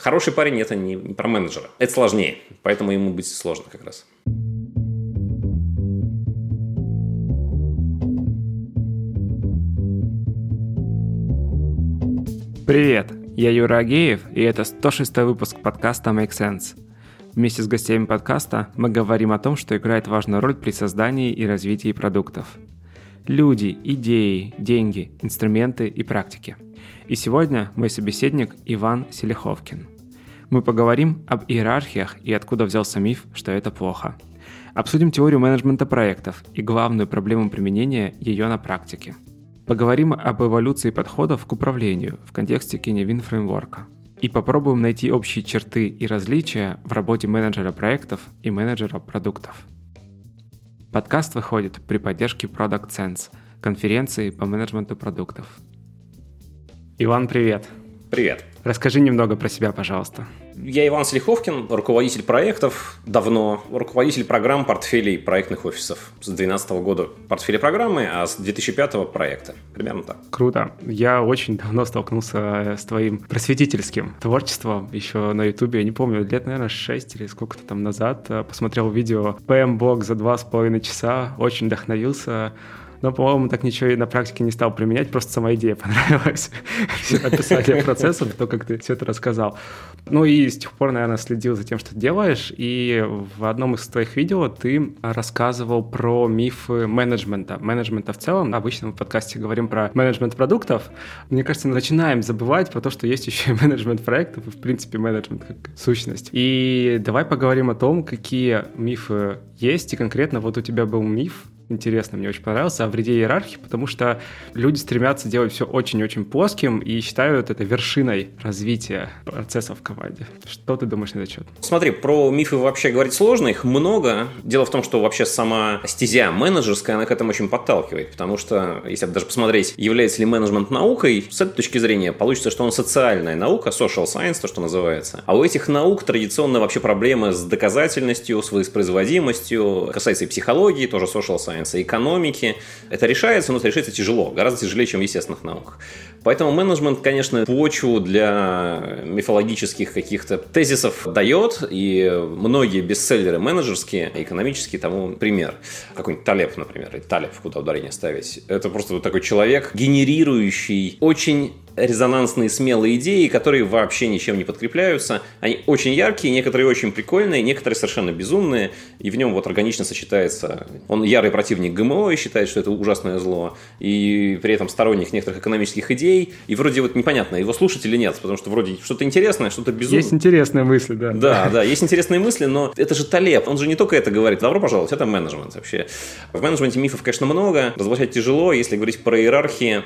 Хороший парень – это не, не про менеджера. Это сложнее, поэтому ему быть сложно как раз. Привет, я Юра Агеев, и это 106 выпуск подкаста Make Sense. Вместе с гостями подкаста мы говорим о том, что играет важную роль при создании и развитии продуктов. Люди, идеи, деньги, инструменты и практики – и сегодня мой собеседник Иван Селиховкин. Мы поговорим об иерархиях и откуда взялся миф, что это плохо. Обсудим теорию менеджмента проектов и главную проблему применения ее на практике. Поговорим об эволюции подходов к управлению в контексте Киневин фреймворка. И попробуем найти общие черты и различия в работе менеджера проектов и менеджера продуктов. Подкаст выходит при поддержке Product Sense, конференции по менеджменту продуктов – Иван, привет. Привет. Расскажи немного про себя, пожалуйста. Я Иван Слиховкин, руководитель проектов давно, руководитель программ портфелей проектных офисов. С 2012 года портфели программы, а с 2005 проекта. Примерно так. Круто. Я очень давно столкнулся с твоим просветительским творчеством еще на Ютубе. Я не помню, лет, наверное, 6 или сколько-то там назад. Посмотрел видео PM-блог за два с половиной часа, очень вдохновился но, по-моему, так ничего и на практике не стал применять, просто сама идея понравилась. Описание процесса, то, как ты все это рассказал. Ну и с тех пор, наверное, следил за тем, что делаешь, и в одном из твоих видео ты рассказывал про мифы менеджмента, менеджмента в целом. Обычно в подкасте говорим про менеджмент продуктов. Мне кажется, мы начинаем забывать про то, что есть еще и менеджмент проектов, и, в принципе, менеджмент как сущность. И давай поговорим о том, какие мифы есть, и конкретно вот у тебя был миф, интересно, мне очень понравился, о вреде иерархии, потому что люди стремятся делать все очень-очень плоским и считают это вершиной развития процессов в команде. Что ты думаешь на этот счет? Смотри, про мифы вообще говорить сложно, их много. Дело в том, что вообще сама стезя менеджерская, она к этому очень подталкивает, потому что, если даже посмотреть, является ли менеджмент наукой, с этой точки зрения получится, что он социальная наука, social science, то, что называется. А у этих наук традиционно вообще проблемы с доказательностью, с воспроизводимостью, касается и психологии, тоже social science, science, экономики. Это решается, но это решается тяжело, гораздо тяжелее, чем в естественных науках. Поэтому менеджмент, конечно, почву для мифологических каких-то тезисов дает, и многие бестселлеры менеджерские, экономические тому пример. Какой-нибудь Талеб, например, и Талеб, куда ударение ставить. Это просто вот такой человек, генерирующий очень резонансные, смелые идеи, которые вообще ничем не подкрепляются. Они очень яркие, некоторые очень прикольные, некоторые совершенно безумные, и в нем вот органично сочетается. Он ярый противник ГМО и считает, что это ужасное зло, и при этом сторонник некоторых экономических идей, и вроде вот непонятно, его слушать или нет, потому что вроде что-то интересное, что-то безумное. Есть интересные мысли, да. Да, да, есть интересные мысли, но это же Талеб, он же не только это говорит. Добро пожаловать, это менеджмент вообще. В менеджменте мифов, конечно, много, разоблачать тяжело, если говорить про иерархии,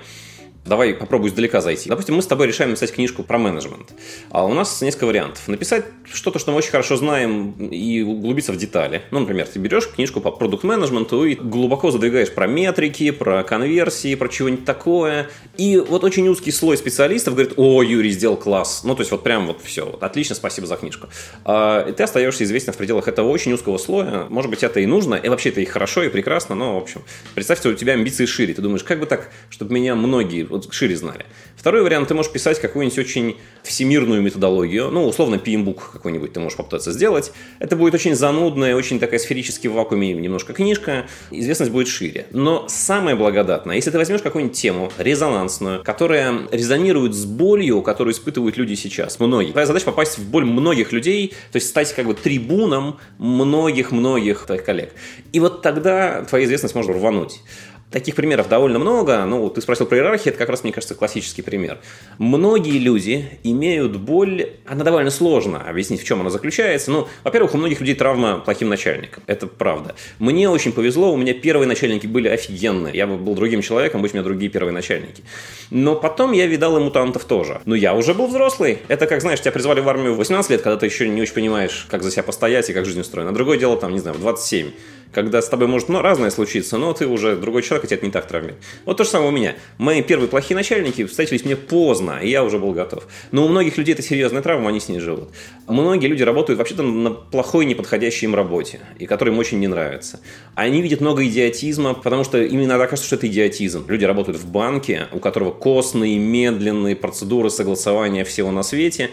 Давай попробую издалека зайти. Допустим, мы с тобой решаем написать книжку про менеджмент. А у нас несколько вариантов. Написать что-то, что мы очень хорошо знаем, и углубиться в детали. Ну, например, ты берешь книжку по продукт-менеджменту и глубоко задвигаешь про метрики, про конверсии, про чего-нибудь такое. И вот очень узкий слой специалистов говорит, о, Юрий сделал класс. Ну, то есть вот прям вот все. Вот, отлично, спасибо за книжку. А, и ты остаешься известен в пределах этого очень узкого слоя. Может быть, это и нужно, и вообще это и хорошо, и прекрасно, но, в общем, представь, у тебя амбиции шире. Ты думаешь, как бы так, чтобы меня многие вот шире знали. Второй вариант, ты можешь писать какую-нибудь очень всемирную методологию, ну, условно, PMBOK какой-нибудь ты можешь попытаться сделать. Это будет очень занудная, очень такая сферически в вакууме немножко книжка, известность будет шире. Но самое благодатное, если ты возьмешь какую-нибудь тему резонансную, которая резонирует с болью, которую испытывают люди сейчас, многие. Твоя задача попасть в боль многих людей, то есть стать как бы трибуном многих-многих твоих коллег. И вот тогда твоя известность может рвануть. Таких примеров довольно много. Ну, ты спросил про иерархию, это как раз, мне кажется, классический пример. Многие люди имеют боль, она довольно сложно объяснить, в чем она заключается. Ну, во-первых, у многих людей травма плохим начальником, это правда. Мне очень повезло, у меня первые начальники были офигенные. Я бы был другим человеком, будь у меня другие первые начальники. Но потом я видал и мутантов тоже. Но я уже был взрослый. Это как, знаешь, тебя призвали в армию в 18 лет, когда ты еще не очень понимаешь, как за себя постоять и как жизнь устроена. А другое дело, там, не знаю, в 27 когда с тобой может ну, разное случиться, но ты уже другой человек, и тебя это не так травмит. Вот то же самое у меня. Мои первые плохие начальники встретились мне поздно, и я уже был готов. Но у многих людей это серьезная травма, они с ней живут. Многие люди работают вообще-то на плохой, неподходящей им работе, и которым очень не нравится. Они видят много идиотизма, потому что им иногда кажется, что это идиотизм. Люди работают в банке, у которого костные, медленные процедуры согласования всего на свете,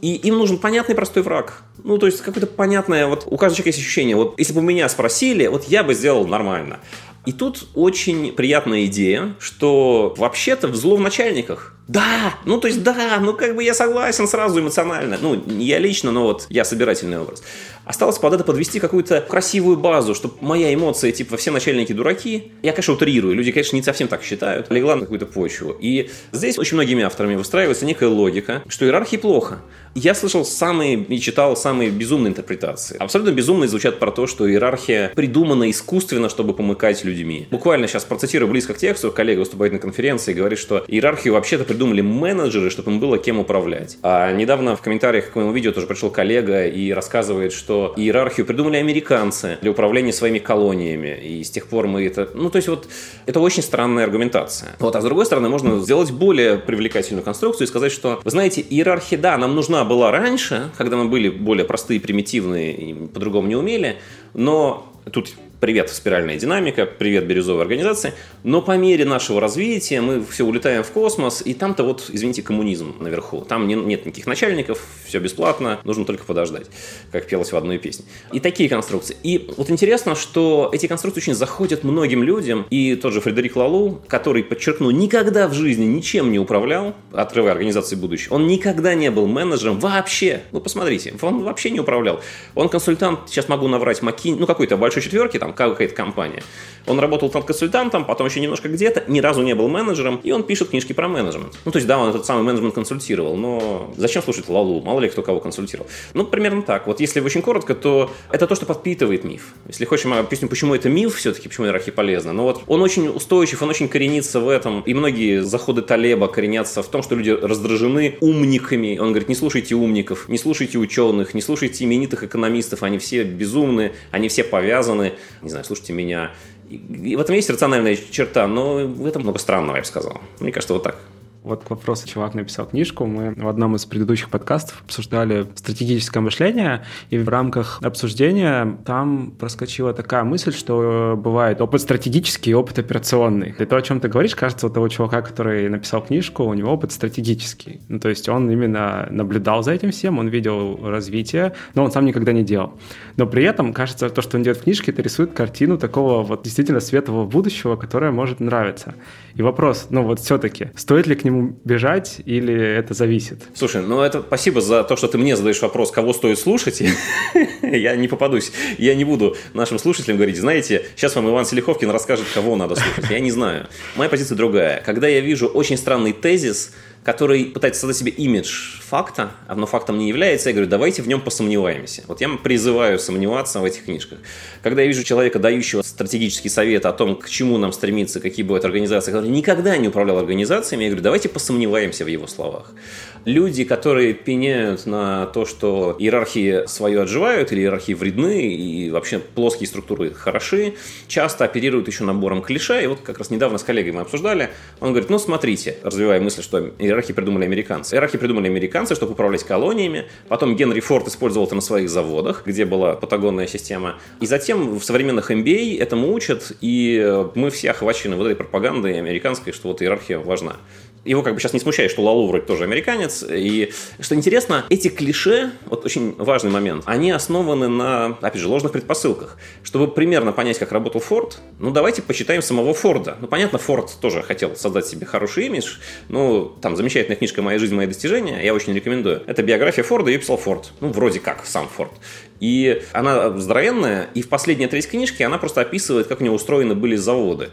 И им нужен понятный простой враг. Ну, то есть, какое-то понятное, вот у каждого человека есть ощущение, вот если бы меня спросили, вот я бы сделал нормально. И тут очень приятная идея, что вообще-то в злоначальниках да, ну то есть да, ну как бы я согласен сразу эмоционально. Ну, я лично, но вот я собирательный образ. Осталось под это подвести какую-то красивую базу, чтобы моя эмоция, типа, все начальники дураки, я, конечно, утрирую, люди, конечно, не совсем так считают, легла на какую-то почву. И здесь очень многими авторами выстраивается некая логика, что иерархии плохо. Я слышал самые и читал самые безумные интерпретации. Абсолютно безумные звучат про то, что иерархия придумана искусственно, чтобы помыкать людьми. Буквально сейчас процитирую близко к тексту, коллега выступает на конференции и говорит, что иерархию вообще-то придумали менеджеры, чтобы им было кем управлять. А недавно в комментариях к моему видео тоже пришел коллега и рассказывает, что иерархию придумали американцы для управления своими колониями. И с тех пор мы это... Ну, то есть вот это очень странная аргументация. Вот, а с другой стороны, можно сделать более привлекательную конструкцию и сказать, что, вы знаете, иерархия, да, нам нужна была раньше, когда мы были более простые, примитивные и по-другому не умели, но тут привет спиральная динамика, привет бирюзовая организация, но по мере нашего развития мы все улетаем в космос, и там-то вот, извините, коммунизм наверху. Там не, нет никаких начальников, все бесплатно, нужно только подождать, как пелось в одной песне. И такие конструкции. И вот интересно, что эти конструкции очень заходят многим людям, и тот же Фредерик Лалу, который, подчеркну, никогда в жизни ничем не управлял, отрывая организации будущего, он никогда не был менеджером вообще. Ну, посмотрите, он вообще не управлял. Он консультант, сейчас могу наврать, Макин, ну, какой-то большой четверки, там, там какая-то компания. Он работал там консультантом, потом еще немножко где-то, ни разу не был менеджером, и он пишет книжки про менеджмент. Ну, то есть, да, он этот самый менеджмент консультировал, но зачем слушать Лалу? Мало ли кто кого консультировал. Ну, примерно так. Вот если очень коротко, то это то, что подпитывает миф. Если хочешь, мы объясним, почему это миф все-таки, почему иерархия полезна. Но вот он очень устойчив, он очень коренится в этом. И многие заходы Талеба коренятся в том, что люди раздражены умниками. Он говорит, не слушайте умников, не слушайте ученых, не слушайте именитых экономистов, они все безумны, они все повязаны не знаю, слушайте меня. И в этом есть рациональная черта, но в этом много странного, я бы сказал. Мне кажется, вот так. Вот к вопросу, чувак написал книжку. Мы в одном из предыдущих подкастов обсуждали стратегическое мышление, и в рамках обсуждения там проскочила такая мысль, что бывает опыт стратегический и опыт операционный. И то, о чем ты говоришь, кажется, у того чувака, который написал книжку, у него опыт стратегический. Ну, то есть он именно наблюдал за этим всем, он видел развитие, но он сам никогда не делал. Но при этом, кажется, то, что он делает в книжке, это рисует картину такого вот действительно светлого будущего, которое может нравиться. И вопрос, ну вот все-таки, стоит ли к нему бежать или это зависит? Слушай, ну это спасибо за то, что ты мне задаешь вопрос, кого стоит слушать. Я не попадусь. Я не буду нашим слушателям говорить, знаете, сейчас вам Иван Селиховкин расскажет, кого надо слушать. Я не знаю. Моя позиция другая. Когда я вижу очень странный тезис, который пытается создать себе имидж факта, но фактом не является, я говорю, давайте в нем посомневаемся. Вот я призываю сомневаться в этих книжках. Когда я вижу человека, дающего стратегический совет о том, к чему нам стремиться, какие будут организации, который никогда не управлял организациями, я говорю, давайте посомневаемся в его словах люди, которые пеняют на то, что иерархии свое отживают или иерархии вредны и вообще плоские структуры хороши, часто оперируют еще набором клише. И вот как раз недавно с коллегой мы обсуждали, он говорит, ну смотрите, развивая мысль, что иерархии придумали американцы. Иерархии придумали американцы, чтобы управлять колониями. Потом Генри Форд использовал это на своих заводах, где была патагонная система. И затем в современных MBA этому учат, и мы все охвачены вот этой пропагандой американской, что вот иерархия важна его как бы сейчас не смущает, что Лалу вроде тоже американец. И что интересно, эти клише, вот очень важный момент, они основаны на, опять же, ложных предпосылках. Чтобы примерно понять, как работал Форд, ну давайте почитаем самого Форда. Ну понятно, Форд тоже хотел создать себе хороший имидж. Ну, там замечательная книжка «Моя жизнь, мои достижения», я очень рекомендую. Это биография Форда, ее писал Форд. Ну, вроде как, сам Форд. И она здоровенная, и в последней треть книжки она просто описывает, как у него устроены были заводы.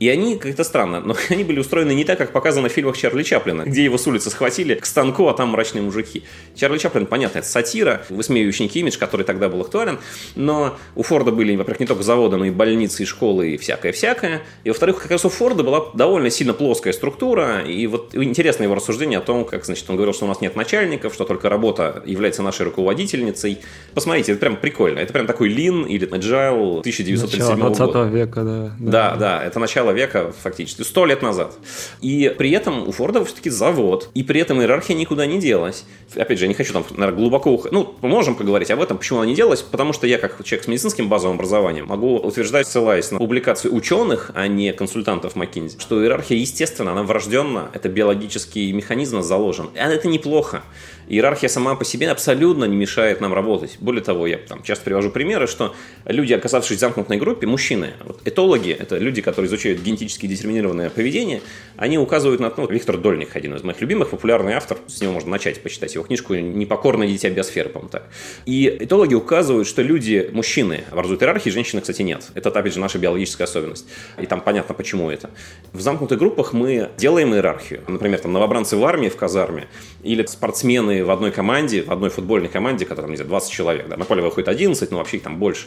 И они, как-то странно, но они были устроены не так, как показано в фильмах Чарли Чаплина, где его с улицы схватили к станку, а там мрачные мужики. Чарли Чаплин, понятно, это сатира, высмеивающий имидж, который тогда был актуален, но у Форда были, во-первых, не только заводы, но и больницы, и школы, и всякое-всякое. И, во-вторых, как раз у Форда была довольно сильно плоская структура, и вот интересно его рассуждение о том, как, значит, он говорил, что у нас нет начальников, что только работа является нашей руководительницей. Посмотрите, это прям прикольно. Это прям такой Lean или Agile 1937 Начало 20 года. века, да. Да, да, это начало начала века, фактически, сто лет назад. И при этом у Форда все-таки завод, и при этом иерархия никуда не делась. Опять же, я не хочу там, наверное, глубоко уходить. Ну, можем поговорить об этом, почему она не делась, потому что я, как человек с медицинским базовым образованием, могу утверждать, ссылаясь на публикации ученых, а не консультантов McKinsey, что иерархия, естественно, она врожденна, это биологический механизм заложен. И это неплохо. Иерархия сама по себе абсолютно не мешает нам работать. Более того, я там часто привожу примеры, что люди, оказавшись в замкнутой группе, мужчины, вот, этологи, это люди, которые изучают генетически детерминированное поведение, они указывают на, ну, Виктор Дольник, один из моих любимых, популярный автор, с него можно начать почитать его книжку «Непокорное дитя биосферы», по-моему, так. И этологи указывают, что люди, мужчины, образуют иерархии, женщины, кстати, нет. Это, опять же, наша биологическая особенность. И там понятно, почему это. В замкнутых группах мы делаем иерархию. Например, там новобранцы в армии, в казарме, или спортсмены в одной команде, в одной футбольной команде, которая, там, не знаю, 20 человек, да, на поле выходит 11, но вообще их там больше.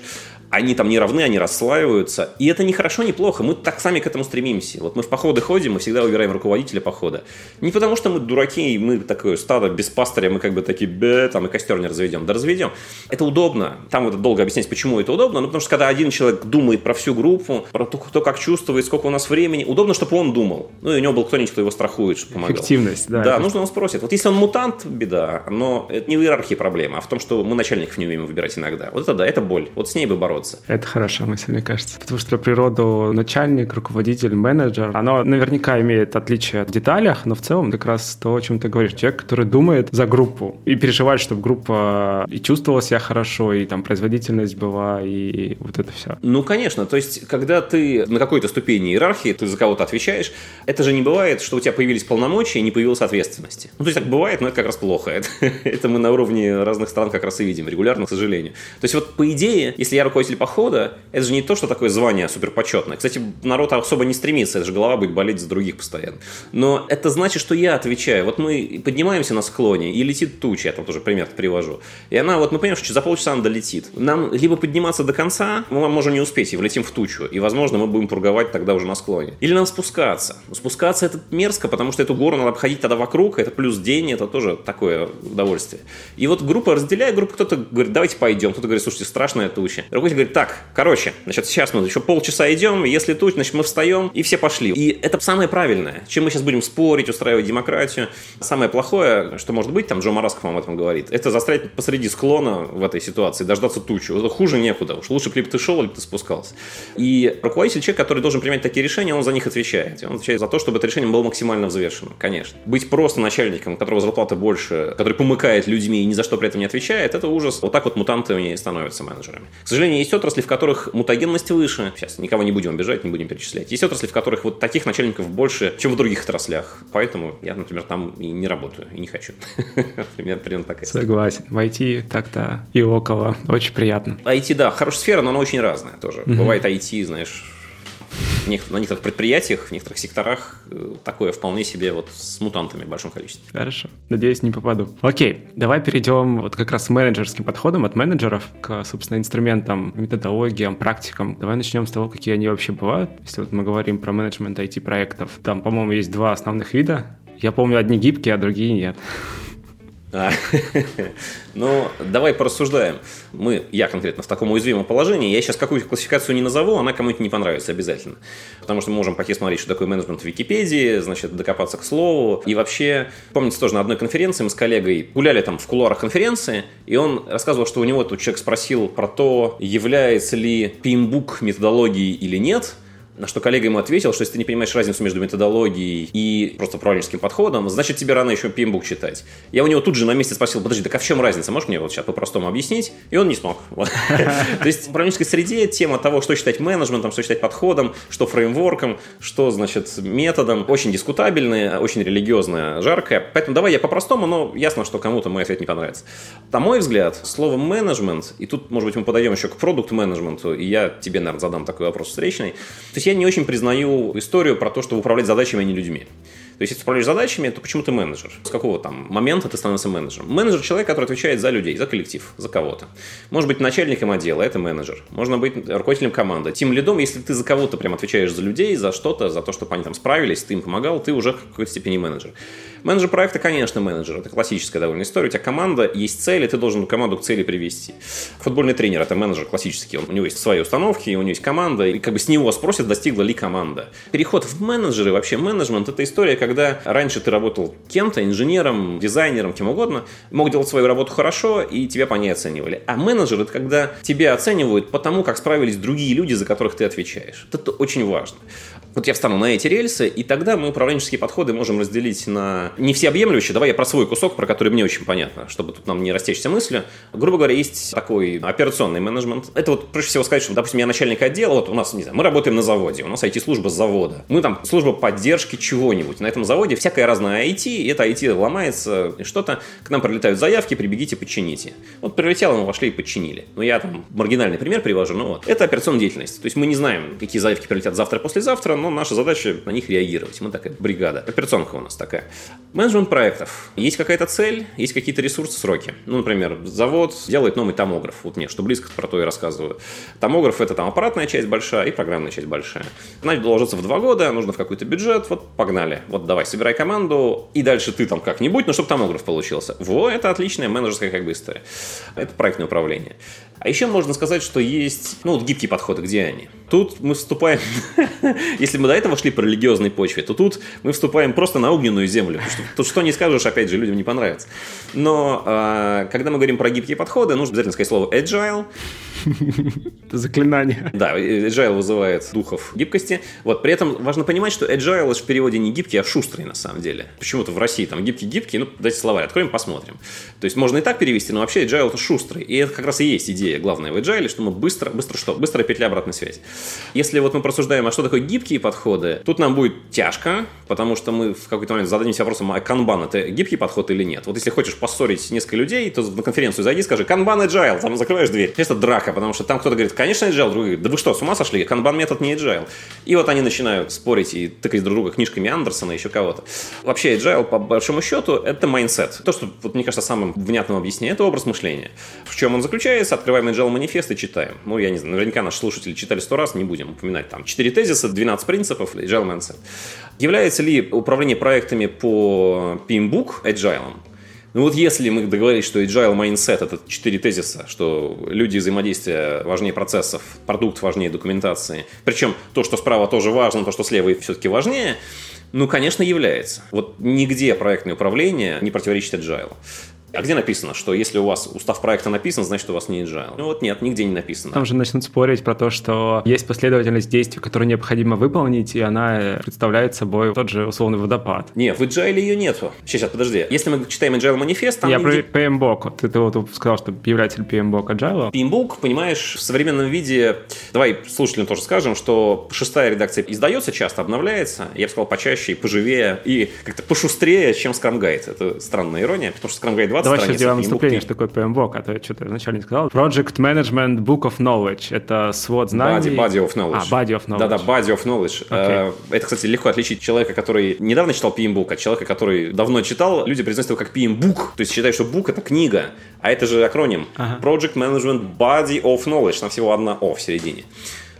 Они там не равны, они расслаиваются. И это не хорошо, не плохо. Мы так сами к этому стремимся. Вот мы в походы ходим, мы всегда выбираем руководителя похода. Не потому, что мы дураки, и мы такое стадо без пастыря, мы как бы такие, бе, там и костер не разведем. Да разведем. Это удобно. Там вот долго объяснять, почему это удобно. Ну, потому что когда один человек думает про всю группу, про то, кто как чувствует, сколько у нас времени, удобно, чтобы он думал. Ну, и у него был кто-нибудь, кто его страхует, чтобы помогал. Эффективность, да. Да, нужно он спросит. Вот если он мутант, беда. Но это не в иерархии проблема, а в том, что мы начальников не умеем выбирать иногда. Вот это да, это боль. Вот с ней бы бороться. Это хорошая мысль, мне кажется. Потому что про природу начальник, руководитель, менеджер, оно наверняка имеет отличие в деталях, но в целом как раз то, о чем ты говоришь. Человек, который думает за группу и переживает, чтобы группа и чувствовала себя хорошо, и там производительность была, и вот это все. Ну, конечно. То есть, когда ты на какой-то ступени иерархии, ты за кого-то отвечаешь, это же не бывает, что у тебя появились полномочия и не появилась ответственности. Ну, то есть, так бывает, но это как раз плохо. Это, это мы на уровне разных стран как раз и видим регулярно, к сожалению. То есть, вот по идее, если я руководитель похода, это же не то, что такое звание суперпочетное. Кстати, народ особо не стремится, это же голова будет болеть за других постоянно. Но это значит, что я отвечаю. Вот мы поднимаемся на склоне, и летит туча, я там тоже пример привожу. И она, вот мы понимаем, что за полчаса она долетит. Нам либо подниматься до конца, мы можем не успеть, и влетим в тучу. И, возможно, мы будем пурговать тогда уже на склоне. Или нам спускаться. Спускаться это мерзко, потому что эту гору надо обходить тогда вокруг, это плюс день, это тоже такое удовольствие. И вот группа разделяет группу, кто-то говорит, давайте пойдем, кто-то говорит, слушайте, страшная туча. Руководитель говорит, так, короче, значит, сейчас мы еще полчаса идем, если туча, значит, мы встаем, и все пошли. И это самое правильное. Чем мы сейчас будем спорить, устраивать демократию. Самое плохое, что может быть, там Джо Марасков вам об этом говорит, это застрять посреди склона в этой ситуации, дождаться тучу. Это хуже некуда. Уж лучше либо ты шел, либо ты спускался. И руководитель, человек, который должен принимать такие решения, он за них отвечает. Он отвечает за то, чтобы это решение было максимально взвешено, конечно. Быть просто начальником, у которого зарплата больше, который помыкает людьми и ни за что при этом не отвечает, это ужас. Вот так вот мутантами становятся менеджерами. К сожалению, есть отрасли, в которых мутагенность выше. Сейчас никого не будем обижать, не будем перечислять. Есть отрасли, в которых вот таких начальников больше, чем в других отраслях. Поэтому я, например, там и не работаю, и не хочу. Примерно такая. Согласен. В IT так-то и около. Очень приятно. IT, да, хорошая сфера, но она очень разная тоже. Бывает IT, знаешь, на некоторых предприятиях, в некоторых секторах э, такое вполне себе вот с мутантами в большом количестве. Хорошо. Надеюсь, не попаду. Окей, давай перейдем вот как раз с менеджерским подходом от менеджеров к, собственно, инструментам, методологиям, практикам. Давай начнем с того, какие они вообще бывают. Если вот мы говорим про менеджмент IT-проектов, там, по-моему, есть два основных вида. Я помню, одни гибкие, а другие нет. А, ну, давай порассуждаем. Мы, я конкретно в таком уязвимом положении. Я сейчас какую-то классификацию не назову, она кому-нибудь не понравится обязательно. Потому что мы можем пойти смотреть, что такое менеджмент в Википедии, значит, докопаться к слову. И вообще, помните, тоже на одной конференции мы с коллегой гуляли там в кулуарах конференции, и он рассказывал, что у него тут человек спросил про то, является ли PMBOK методологией или нет – на что коллега ему ответил, что если ты не понимаешь разницу между методологией и просто управленческим подходом, значит тебе рано еще PMBOK читать. Я у него тут же на месте спросил, подожди, так а в чем разница? Можешь мне вот сейчас по-простому объяснить? И он не смог. То есть в управленческой среде тема того, что считать менеджментом, что считать подходом, что фреймворком, что, значит, методом, очень дискутабельная, очень религиозная, жаркая. Поэтому давай я по-простому, но ясно, что кому-то мой ответ не понравится. На мой взгляд, слово менеджмент, и тут, может быть, мы подойдем еще к продукт-менеджменту, и я тебе, наверное, задам такой вопрос встречный. То есть я не очень признаю историю про то, чтобы управлять задачами, а не людьми. То есть, если ты управляешь задачами, то почему ты менеджер? С какого там момента ты становишься менеджером? Менеджер – человек, который отвечает за людей, за коллектив, за кого-то. Может быть начальником отдела, это менеджер. Можно быть руководителем команды. Тем лидом, если ты за кого-то прям отвечаешь за людей, за что-то, за то, чтобы они там справились, ты им помогал, ты уже в какой-то степени менеджер. Менеджер проекта, конечно, менеджер. Это классическая довольно история. У тебя команда, есть цели, ты должен команду к цели привести. Футбольный тренер – это менеджер классический. Он, у него есть свои установки, у него есть команда, и как бы с него спросят, достигла ли команда. Переход в менеджеры, вообще менеджмент – это история, когда раньше ты работал кем-то, инженером, дизайнером, кем угодно, мог делать свою работу хорошо, и тебя по ней оценивали. А менеджер – это когда тебя оценивают по тому, как справились другие люди, за которых ты отвечаешь. Это очень важно. Вот я встану на эти рельсы, и тогда мы управленческие подходы можем разделить на не всеобъемлющие. Давай я про свой кусок, про который мне очень понятно, чтобы тут нам не растечься мыслью. Грубо говоря, есть такой операционный менеджмент. Это вот проще всего сказать, что, допустим, я начальник отдела, вот у нас, не знаю, мы работаем на заводе, у нас IT-служба завода. Мы там служба поддержки чего-нибудь. На этом заводе всякая разная IT, и это IT ломается, что-то, к нам прилетают заявки, прибегите, подчините. Вот прилетело, мы вошли и подчинили. Ну, я там маргинальный пример привожу, но вот. Это операционная деятельность. То есть мы не знаем, какие заявки прилетят завтра, послезавтра, но наша задача на них реагировать. Мы такая бригада. Операционка у нас такая. Менеджмент проектов. Есть какая-то цель, есть какие-то ресурсы, сроки. Ну, например, завод делает новый томограф. Вот мне, что близко про то и рассказываю. Томограф – это там аппаратная часть большая и программная часть большая. Надо доложиться в два года, нужно в какой-то бюджет, вот погнали. Вот давай, собирай команду, и дальше ты там как-нибудь, но чтобы томограф получился. Во, это отличная менеджерская как бы история. Это проектное управление. А еще можно сказать, что есть, ну, вот гибкие подходы, где они? Тут мы вступаем, если мы до этого шли по религиозной почве, то тут мы вступаем просто на огненную землю. Что, тут что не скажешь, опять же, людям не понравится. Но э, когда мы говорим про гибкие подходы, нужно обязательно сказать слово agile. Это заклинание. Да, agile вызывает духов гибкости. Вот, при этом важно понимать, что agile в переводе не гибкий, а шустрый на самом деле. Почему-то в России там гибкий-гибкий, ну, дайте словарь, откроем, посмотрим. То есть можно и так перевести, но вообще agile это шустрый. И это как раз и есть идея главная в agile, что мы быстро, быстро что? Быстрая петля обратной связи. Если вот мы просуждаем, а что такое гибкие подходы, тут нам будет тяжко, потому что мы в какой-то момент зададимся вопросом, а канбан это гибкий подход или нет? Вот если хочешь поссорить несколько людей, то на конференцию зайди, скажи, канбан agile, там закрываешь дверь. Это драка, потому что там кто-то говорит, конечно, agile, говорит, да вы что, с ума сошли? Канбан метод не agile. И вот они начинают спорить и тыкать друг друга книжками Андерсона, еще кого-то. Вообще agile, по большому счету, это mindset. То, что, вот, мне кажется, самым внятным объяснением, это образ мышления. В чем он заключается? Открываем agile манифест и читаем. Ну, я не знаю, наверняка наши слушатели читали сто раз, не будем упоминать там 4 тезиса, 12 принципов, agile mindset. Является ли управление проектами по PMBOK agile? Ну вот если мы договорились, что agile mindset это четыре тезиса, что люди взаимодействия важнее процессов, продукт важнее документации, причем то, что справа тоже важно, то, что слева все-таки важнее, ну, конечно, является. Вот нигде проектное управление не противоречит agile. А где написано, что если у вас устав проекта написан, значит у вас не agile? Ну вот нет, нигде не написано. Там же начнут спорить про то, что есть последовательность действий, которую необходимо выполнить, и она представляет собой тот же условный водопад. Нет, в agile ее нету. Сейчас, сейчас, подожди. Если мы читаем agile манифест, там... Я нигде... про PMBOK. Ты, ты вот сказал, что является PMBOK agile? PMBOK, понимаешь, в современном виде... Давай слушателям тоже скажем, что шестая редакция издается часто, обновляется. Я бы сказал, почаще и поживее, и как-то пошустрее, чем Scrum Guide. Это странная ирония, потому что Scrum Guide 20 Давай сейчас сделаем наступление, что такое PMBOK, а то что-то вначале не сказал. Project Management Book of Knowledge. Это свод знаний. Body, body of Knowledge. А, Body of Knowledge. Да-да, Body of Knowledge. Okay. Э, это, кстати, легко отличить человека, который недавно читал PMBOK, от человека, который давно читал. Люди произносят его как PMBOK, то есть считают, что book — это книга, а это же акроним. Ага. Project Management Body of Knowledge. Там всего одна O в середине.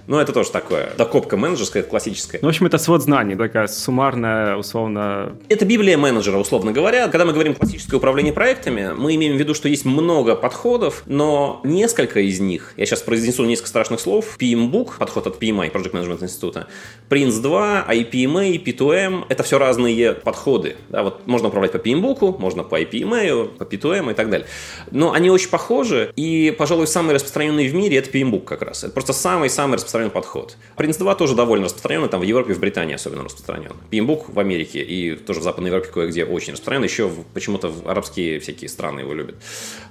Ну, это тоже такое. Докопка менеджерская, классическая. Ну, в общем, это свод знаний, такая суммарная, условно... Это библия менеджера, условно говоря. Когда мы говорим классическое управление проектами, мы имеем в виду, что есть много подходов, но несколько из них, я сейчас произнесу несколько страшных слов, PMBOK, подход от PMI, Project Management Института, Prince 2, IPMA, P2M, это все разные подходы. Да, вот можно управлять по PMBOK, можно по IPMA, по P2M и так далее. Но они очень похожи, и, пожалуй, самый распространенный в мире это PMBOK как раз. Это просто самый-самый распространенный распространен подход. Принц 2 тоже довольно распространен, там в Европе в Британии особенно распространен. PMBOK в Америке и тоже в Западной Европе кое-где очень распространен. Еще почему-то в арабские всякие страны его любят.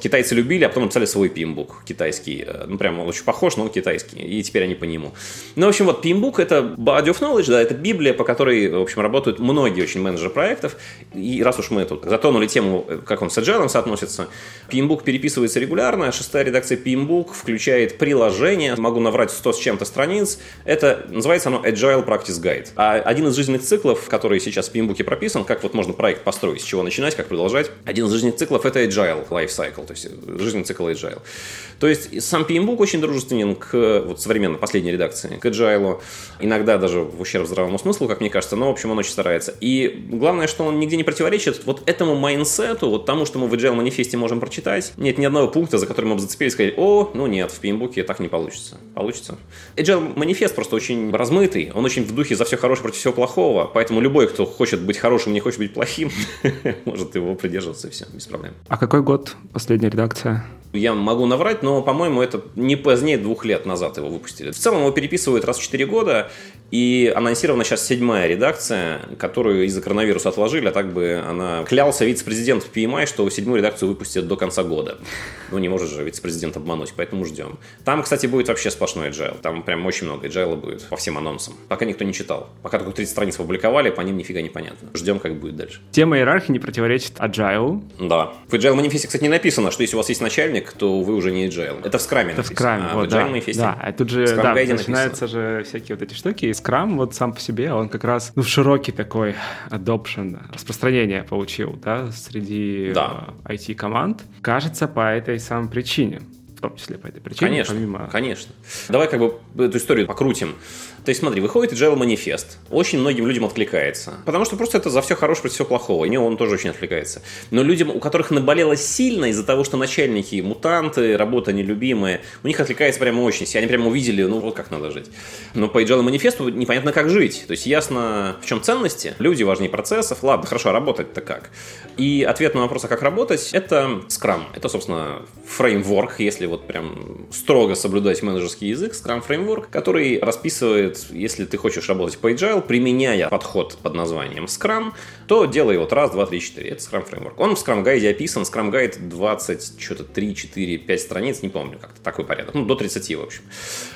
Китайцы любили, а потом написали свой PMBOK китайский. Э, ну, прям он очень похож, но он китайский. И теперь они по нему. Ну, в общем, вот PMBOK это body of knowledge, да, это Библия, по которой, в общем, работают многие очень менеджеры проектов. И раз уж мы тут затонули тему, как он с Agile соотносится, PMBOK переписывается регулярно, шестая редакция PMBOK включает приложение, могу наврать 100 с чем-то страниц. Это называется оно Agile Practice Guide. А один из жизненных циклов, который сейчас в PMBOK прописан, как вот можно проект построить, с чего начинать, как продолжать. Один из жизненных циклов это Agile Life Cycle, то есть жизненный цикл Agile. То есть сам PMBOK очень дружественен к вот современной последней редакции, к Agile. Иногда даже в ущерб здравому смыслу, как мне кажется, но в общем он очень старается. И главное, что он нигде не противоречит вот этому майнсету, вот тому, что мы в Agile манифесте можем прочитать. Нет ни одного пункта, за который мы бы зацепились и сказали, о, ну нет, в PMBOK так не получится. Получится. Agile манифест просто очень размытый, он очень в духе за все хорошее против всего плохого, поэтому любой, кто хочет быть хорошим, не хочет быть плохим, может его придерживаться и все, без проблем. А какой год последняя редакция? Я могу наврать, но, по-моему, это не позднее двух лет назад его выпустили. В целом его переписывают раз в 4 года, и анонсирована сейчас седьмая редакция, которую из-за коронавируса отложили, а так бы она клялся вице-президент в PMI, что седьмую редакцию выпустят до конца года. Ну, не может же вице-президент обмануть, поэтому ждем. Там, кстати, будет вообще сплошной agile. Там прям очень много agile будет по всем анонсам. Пока никто не читал. Пока только 30 страниц опубликовали, по ним нифига не понятно. Ждем, как будет дальше. Тема иерархии не противоречит agile. Да. В agile манифесте, кстати, не написано, что если у вас есть начальник, то вы уже не agile. Это в скраме Это в скраме, а вот, в agile да. манифесте Да, а тут же да, начинаются же всякие вот эти штуки, скрам вот сам по себе, он как раз ну, широкий такой adoption, распространение получил, да, среди Да. э, IT-команд. Кажется, по этой самой причине. В том числе по этой причине, Конечно, помимо... конечно. Давай как бы эту историю покрутим. То есть смотри, выходит agile манифест. Очень многим людям откликается. Потому что просто это за все хорошее против всего плохого. И не он тоже очень откликается. Но людям, у которых наболело сильно из-за того, что начальники мутанты, работа нелюбимая, у них откликается прямо очень. сильно. Они прямо увидели, ну вот как надо жить. Но по agile манифесту непонятно, как жить. То есть ясно, в чем ценности. Люди важнее процессов. Ладно, хорошо, а работать-то как? И ответ на вопрос, а как работать, это Scrum. Это, собственно, фреймворк, если вот прям строго соблюдать менеджерский язык, Scrum фреймворк, который расписывает, если ты хочешь работать по agile, применяя подход под названием Scrum, то делай вот раз, два, три, четыре. Это Scrum фреймворк. Он в Scrum гайде описан. Scrum гайд 20, что-то 3, 4, 5 страниц, не помню, как-то такой порядок. Ну, до 30, в общем.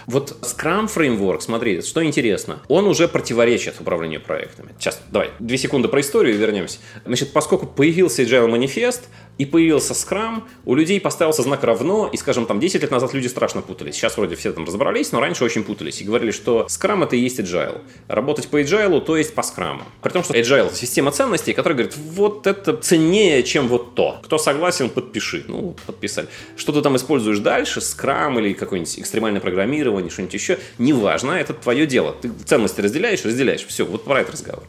Вот Scrum фреймворк, смотри, что интересно, он уже противоречит управлению проектами. Сейчас, давай, две секунды про историю вернемся. Значит, поскольку появился Agile манифест, и появился Scrum, у людей поставился знак равно, и, скажем, там 10 лет назад люди страшно путались. Сейчас вроде все там разобрались, но раньше очень путались и говорили, что Scrum это и есть Agile. Работать по Agile, то есть по Scrum. При том, что Agile это система ценностей, которая говорит, вот это ценнее, чем вот то. Кто согласен, подпиши. Ну, подписали. Что ты там используешь дальше, Scrum или какое-нибудь экстремальное программирование, что-нибудь еще, неважно, это твое дело. Ты ценности разделяешь, разделяешь. Все, вот про это разговор.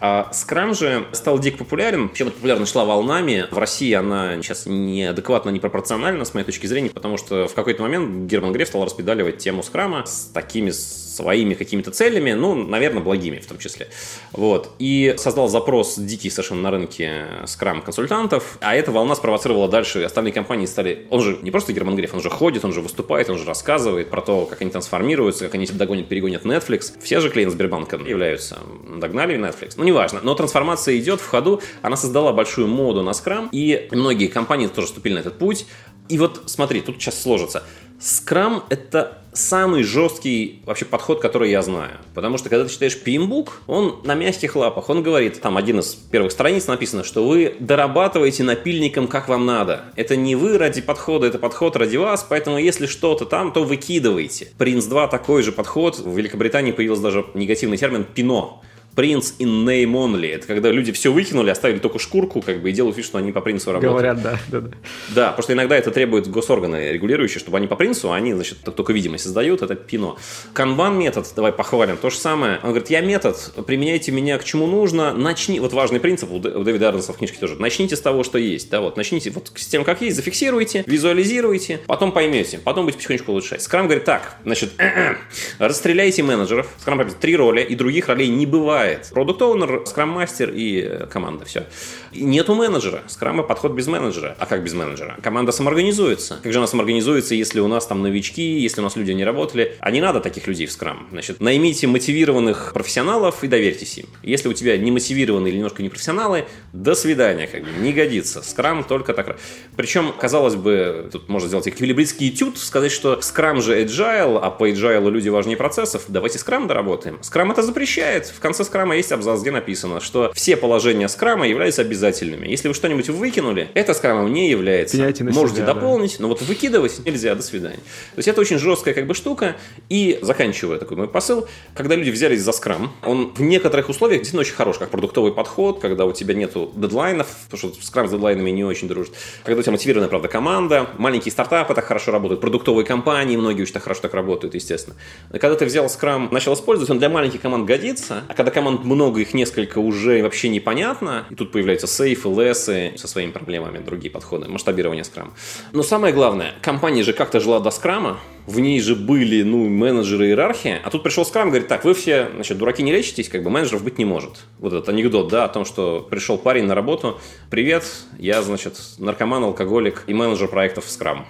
А Scrum же стал дико популярен. Вообще, эта популярность шла волнами. В России она сейчас неадекватно, непропорциональна, с моей точки зрения, потому что в какой-то момент Герман Греф стал распедаливать тему скрама с такими своими какими-то целями, ну, наверное, благими в том числе. Вот. И создал запрос дикий совершенно на рынке скрам-консультантов, а эта волна спровоцировала дальше. Остальные компании стали... Он же не просто Герман Греф, он же ходит, он же выступает, он же рассказывает про то, как они трансформируются, как они догонят, перегонят Netflix. Все же клиенты Сбербанка являются. Догнали Netflix. Ну, неважно. Но трансформация идет в ходу. Она создала большую моду на скрам, и многие компании тоже вступили на этот путь. И вот смотри, тут сейчас сложится. Скрам — это самый жесткий вообще подход, который я знаю. Потому что, когда ты читаешь PMBOK, он на мягких лапах. Он говорит, там один из первых страниц написано, что вы дорабатываете напильником, как вам надо. Это не вы ради подхода, это подход ради вас, поэтому если что-то там, то выкидывайте. Принц 2 такой же подход. В Великобритании появился даже негативный термин «пино». Принц in name only. Это когда люди все выкинули, оставили только шкурку, как бы, и делают вид, что они по принцу работают. Говорят, да, да, да. Да, потому что иногда это требует госорганы регулирующие, чтобы они по принципу, а они, значит, только видимость создают, это пино. Канбан метод, давай похвалим, то же самое. Он говорит, я метод, применяйте меня к чему нужно, начни, вот важный принцип у Дэвида Арнса в книжке тоже, начните с того, что есть, да, вот, начните вот с тем, как есть, зафиксируйте, визуализируйте, потом поймете, потом будете потихонечку улучшать. Скрам говорит, так, значит, расстреляйте менеджеров, Скрам говорит, три роли, и других ролей не бывает. Продукт оунер скрам-мастер и команда, все. И нету менеджера, скрама подход без менеджера. А как без менеджера? Команда самоорганизуется. Как же она самоорганизуется, если у нас там новички, если у нас люди не работали? А не надо таких людей в скрам. Значит, наймите мотивированных профессионалов и доверьтесь им. Если у тебя не мотивированные или немножко не профессионалы, до свидания, как бы, не годится. Скрам только так. Причем, казалось бы, тут можно сделать эквилибристский этюд, сказать, что скрам же agile, а по agile люди важнее процессов, давайте скрам доработаем. Скрам это запрещает. В конце скрама есть абзац, где написано, что все положения скрама являются обязательными. Если вы что-нибудь выкинули, это скрамом не является. На Можете себя, дополнить, но вот выкидывать нельзя, до свидания. То есть это очень жесткая как бы штука. И заканчивая такой мой посыл, когда люди взялись за скрам, он в некоторых условиях действительно очень хорош, как продуктовый подход, когда у тебя нету дедлайнов, потому что скрам с дедлайнами не очень дружит. Когда у тебя мотивированная, правда, команда, маленькие стартапы так хорошо работают, продуктовые компании, многие очень так хорошо так работают, естественно. Когда ты взял скрам, начал использовать, он для маленьких команд годится, а когда команд много, их несколько уже вообще непонятно. И тут появляются сейфы, лесы со своими проблемами, другие подходы, масштабирование скрама. Но самое главное, компания же как-то жила до скрама, в ней же были, ну, менеджеры иерархия, а тут пришел скрам говорит, так, вы все, значит, дураки не лечитесь, как бы менеджеров быть не может. Вот этот анекдот, да, о том, что пришел парень на работу, привет, я, значит, наркоман, алкоголик и менеджер проектов в скрам.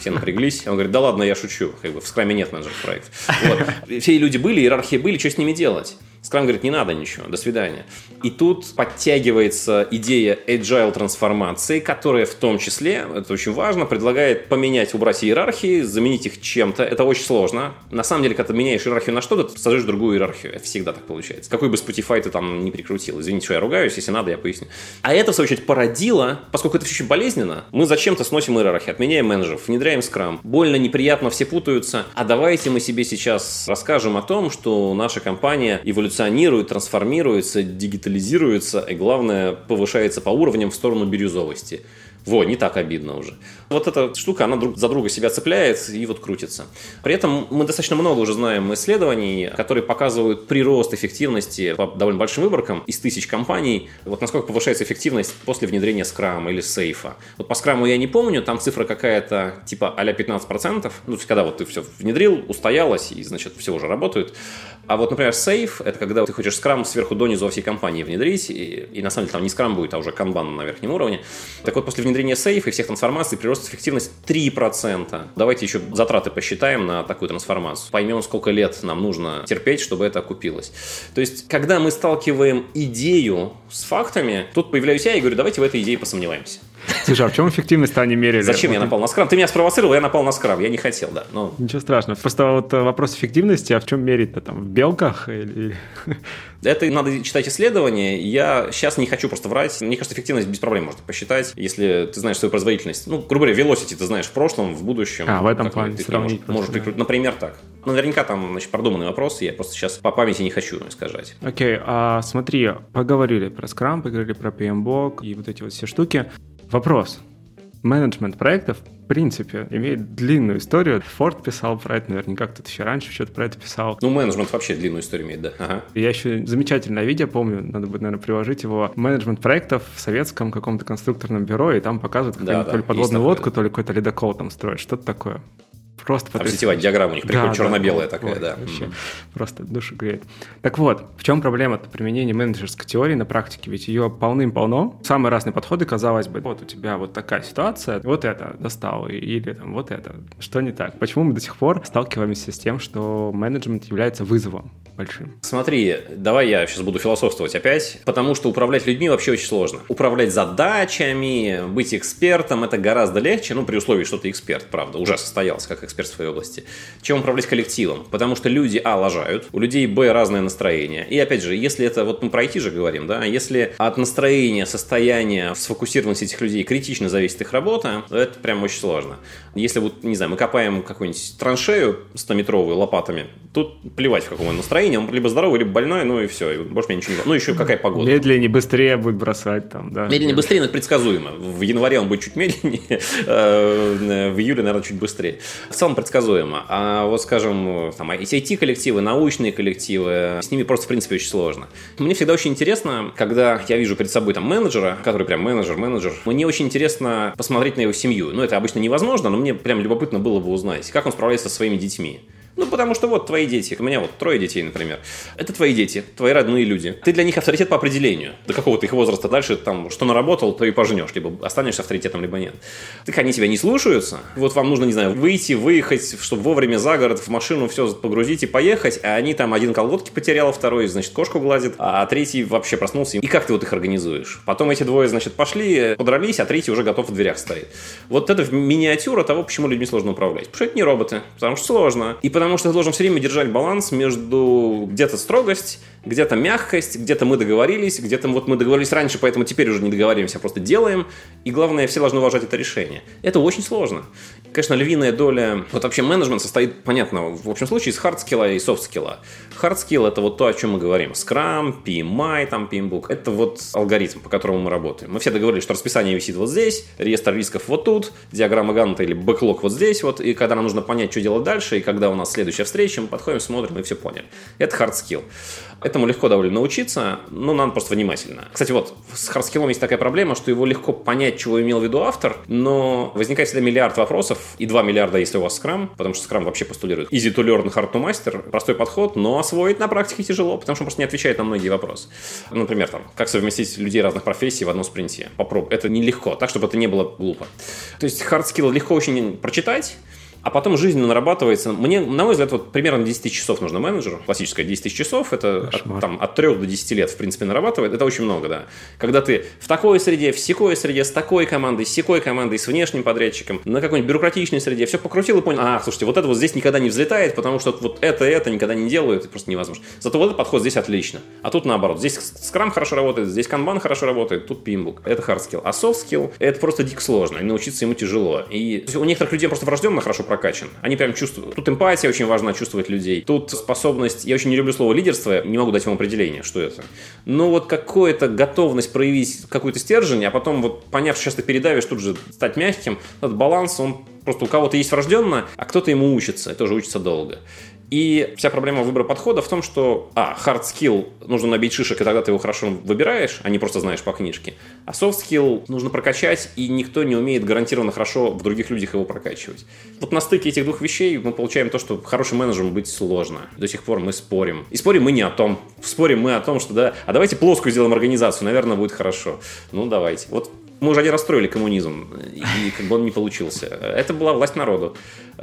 Все напряглись, он говорит, да ладно, я шучу, как бы в скраме нет менеджеров проектов. Вот. Все люди были, иерархия были, что с ними делать? Скрам говорит, не надо ничего, до свидания. И тут подтягивается идея agile трансформации, которая в том числе, это очень важно, предлагает поменять, убрать иерархии, заменить их чем-то. Это очень сложно. На самом деле, когда ты меняешь иерархию на что-то, ты сажаешь другую иерархию. Это всегда так получается. Какой бы Spotify ты там не прикрутил. Извините, что я ругаюсь, если надо, я поясню. А это, в свою очередь, породило, поскольку это все очень болезненно, мы зачем-то сносим иерархию, отменяем менеджеров, внедряем скрам. Больно, неприятно, все путаются. А давайте мы себе сейчас расскажем о том, что наша компания эволюционирует эволюционирует, трансформируется, дигитализируется и, главное, повышается по уровням в сторону бирюзовости. Во, не так обидно уже. Вот эта штука, она друг за друга себя цепляет и вот крутится. При этом мы достаточно много уже знаем исследований, которые показывают прирост эффективности по довольно большим выборкам из тысяч компаний. Вот насколько повышается эффективность после внедрения скрама или сейфа. Вот по скраму я не помню, там цифра какая-то типа а 15%. Ну, то есть, когда вот ты все внедрил, устоялось, и, значит, все уже работает. А вот, например, сейф – это когда ты хочешь скрам сверху донизу во всей компании внедрить, и, и на самом деле там не скрам будет, а уже канбан на верхнем уровне. Так вот, после внедрения сейфа и всех трансформаций прирост эффективность 3%. Давайте еще затраты посчитаем на такую трансформацию. Поймем, сколько лет нам нужно терпеть, чтобы это окупилось. То есть, когда мы сталкиваем идею с фактами, тут появляюсь я и говорю, давайте в этой идее посомневаемся. Слушай, а в чем эффективность они мерили? Зачем вот я напал на скрам? Ты меня спровоцировал, я напал на скрам. Я не хотел, да. Но... Ничего страшного. Просто вот э, вопрос эффективности, а в чем мерить-то там? В белках или... Это надо читать исследования. Я сейчас не хочу просто врать. Мне кажется, эффективность без проблем можно посчитать, если ты знаешь свою производительность. Ну, грубо говоря, velocity ты знаешь в прошлом, в будущем. А, в этом плане ты можешь, можешь прикрутить. Например, так. Ну, наверняка там значит, продуманный вопрос, я просто сейчас по памяти не хочу сказать. Окей, okay, а смотри, поговорили про Scrum, поговорили про PMBOK и вот эти вот все штуки. Вопрос менеджмент проектов, в принципе, имеет длинную историю. Форд писал про это, наверняка кто-то еще раньше что-то про это писал. Ну, менеджмент вообще длинную историю имеет, да. Ага. Я еще замечательное видео помню, надо будет, наверное, приложить его. Менеджмент проектов в советском каком-то конструкторном бюро, и там показывают да, да, то ли подводную лодку, то ли какой-то ледокол там строят, что-то такое. Просто Там сетевая диаграмма у них приходит да, черно-белая да, такая, вот, да. Вообще, mm просто душу греет. Так вот, в чем проблема применения менеджерской теории на практике? Ведь ее полным-полно. Самые разные подходы, казалось бы, вот у тебя вот такая ситуация, вот это достал, или там вот это. Что не так? Почему мы до сих пор сталкиваемся с тем, что менеджмент является вызовом? большим. Смотри, давай я сейчас буду философствовать опять, потому что управлять людьми вообще очень сложно. Управлять задачами, быть экспертом, это гораздо легче, ну, при условии, что ты эксперт, правда, уже состоялся как эксперт в своей области, чем управлять коллективом. Потому что люди, а, лажают, у людей, б, разное настроение. И опять же, если это, вот мы про IT же говорим, да, если от настроения, состояния, сфокусированности этих людей критично зависит их работа, то это прям очень сложно. Если вот, не знаю, мы копаем какую-нибудь траншею 100-метровую лопатами, тут плевать, в каком он настроении, он либо здоровый, либо больной, ну и все, и больше меня ничего не Ну, еще какая погода. Медленнее, быстрее будет бросать там, да. Медленнее, быстрее, но это предсказуемо. В январе он будет чуть медленнее, э, в июле, наверное, чуть быстрее. В целом предсказуемо. А вот, скажем, там, IT-коллективы, научные коллективы, с ними просто, в принципе, очень сложно. Мне всегда очень интересно, когда я вижу перед собой там менеджера, который прям менеджер, менеджер, мне очень интересно посмотреть на его семью. Ну, это обычно невозможно, но мне прям любопытно было бы узнать, как он справляется со своими детьми. Ну, потому что вот твои дети, у меня вот трое детей, например. Это твои дети, твои родные люди. Ты для них авторитет по определению. До какого-то их возраста дальше, там, что наработал, то и пожнешь. Либо останешься авторитетом, либо нет. Так они тебя не слушаются. Вот вам нужно, не знаю, выйти, выехать, чтобы вовремя за город, в машину все погрузить и поехать, а они там один колготки потерял, второй, значит, кошку гладит, а третий вообще проснулся. И как ты вот их организуешь? Потом эти двое, значит, пошли, подрались, а третий уже готов в дверях стоит. Вот это миниатюра того, почему людьми сложно управлять. Потому что это не роботы, потому что сложно. И потому что ты должен все время держать баланс между где-то строгость, где-то мягкость, где-то мы договорились, где-то вот мы договорились раньше, поэтому теперь уже не договариваемся, а просто делаем. И главное, все должны уважать это решение. Это очень сложно. Конечно, львиная доля... Вот вообще менеджмент состоит, понятно, в общем случае, из хардскилла и софтскилла. Хардскилл — это вот то, о чем мы говорим. Scrum, PMI, там, PMBOK — это вот алгоритм, по которому мы работаем. Мы все договорились, что расписание висит вот здесь, реестр рисков вот тут, диаграмма Ганта или backlog вот здесь вот, и когда нам нужно понять, что делать дальше, и когда у нас следующая встреча, мы подходим, смотрим и все поняли. Это skill. Этому легко довольно научиться, но надо просто внимательно. Кстати, вот с hard skill ом есть такая проблема, что его легко понять, чего имел в виду автор, но возникает всегда миллиард вопросов, и 2 миллиарда, если у вас Scrum, потому что Scrum вообще постулирует easy to learn, hard to master, простой подход, но освоить на практике тяжело, потому что он просто не отвечает на многие вопросы. Например, там, как совместить людей разных профессий в одном спринте. Попробуй. Это нелегко, так, чтобы это не было глупо. То есть skill легко очень прочитать, а потом жизненно нарабатывается. Мне, на мой взгляд, вот примерно 10 тысяч часов нужно менеджеру. Классическое 10 тысяч часов, это от, там, от 3 до 10 лет, в принципе, нарабатывает. Это очень много, да. Когда ты в такой среде, в секой среде, с такой командой, с секой командой, с внешним подрядчиком, на какой-нибудь бюрократичной среде, все покрутил и понял, а, слушайте, вот это вот здесь никогда не взлетает, потому что вот это и это никогда не делают, это просто невозможно. Зато вот этот подход здесь отлично. А тут наоборот. Здесь скрам хорошо работает, здесь канбан хорошо работает, тут пимбук. Это hard skill. А soft skill это просто дико сложно, и научиться ему тяжело. И у некоторых людей просто врожденно хорошо прокачан. Они прям чувствую. Тут эмпатия очень важна, чувствовать людей. Тут способность, я очень не люблю слово лидерство, не могу дать вам определение, что это. Но вот какая-то готовность проявить какой-то стержень, а потом вот поняв, что сейчас ты передавишь, тут же стать мягким, этот баланс, он просто у кого-то есть врожденно, а кто-то ему учится, и тоже учится долго. И вся проблема выбора подхода в том, что, а, hard skill нужно набить шишек, и тогда ты его хорошо выбираешь, а не просто знаешь по книжке. А soft skill нужно прокачать, и никто не умеет гарантированно хорошо в других людях его прокачивать. Вот на стыке этих двух вещей мы получаем то, что хорошим менеджером быть сложно. До сих пор мы спорим. И спорим мы не о том. Спорим мы о том, что да, а давайте плоскую сделаем организацию, наверное, будет хорошо. Ну, давайте. Вот мы уже один расстроили коммунизм, и как бы он не получился. Это была власть народу.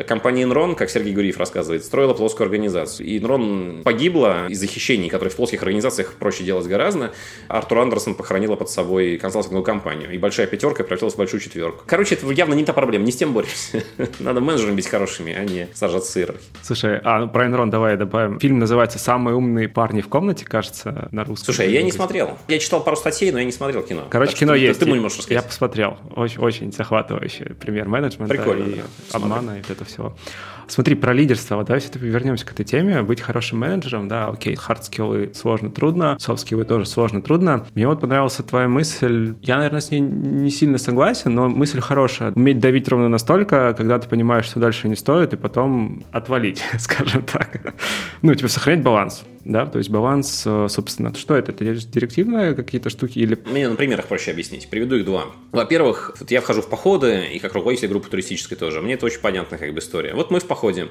Компания Enron, как Сергей Гуриев рассказывает, строила плоскую организацию. И Enron погибла из-за хищений, которые в плоских организациях проще делать гораздо. Артур Андерсон похоронила под собой консалтинговую компанию. И большая пятерка превратилась в большую четверку. Короче, это явно не та проблема, не с тем боремся. Надо менеджерами быть хорошими, а не сажаться с иерархией. Слушай, а про Enron давай добавим. Фильм называется «Самые умные парни в комнате», кажется, на русском. Слушай, я не смотрел. Я читал пару статей, но я не смотрел кино. Короче, так кино есть. Ты, ты можешь рассказать. Я посмотрел. Очень, очень захватывающий пример менеджмента Прикольно, и да. обмана и это все. Смотри, про лидерство. Давай все-таки вернемся к этой теме. Быть хорошим менеджером, да, окей, hard skill ы сложно, трудно, soft skill ы тоже сложно, трудно. Мне вот понравилась твоя мысль. Я, наверное, с ней не сильно согласен, но мысль хорошая. Уметь давить ровно настолько, когда ты понимаешь, что дальше не стоит, и потом отвалить, скажем так. Ну, типа сохранять баланс да, то есть баланс, э, собственно, что это? Это директивные какие-то штуки или... Мне на примерах проще объяснить. Приведу их два. Во-первых, вот я вхожу в походы, и как руководитель группы туристической тоже. Мне это очень понятная как бы история. Вот мы в походе.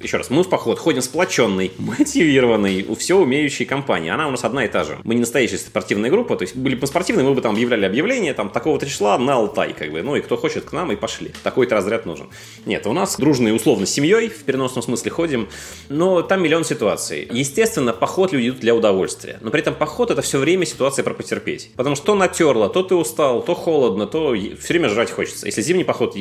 Еще раз, мы в поход ходим сплоченный, мотивированный, все умеющей компании. Она у нас одна и та же. Мы не настоящая спортивная группа, то есть были бы спортивные, мы бы там объявляли объявление, там такого-то числа на Алтай, как бы. Ну и кто хочет к нам, и пошли. Такой-то разряд нужен. Нет, у нас дружные условно с семьей, в переносном смысле ходим, но там миллион ситуаций. Естественно, поход люди идут для удовольствия. Но при этом поход это все время ситуация про потерпеть. Потому что то натерло, то ты устал, то холодно, то все время жрать хочется. Если зимний поход,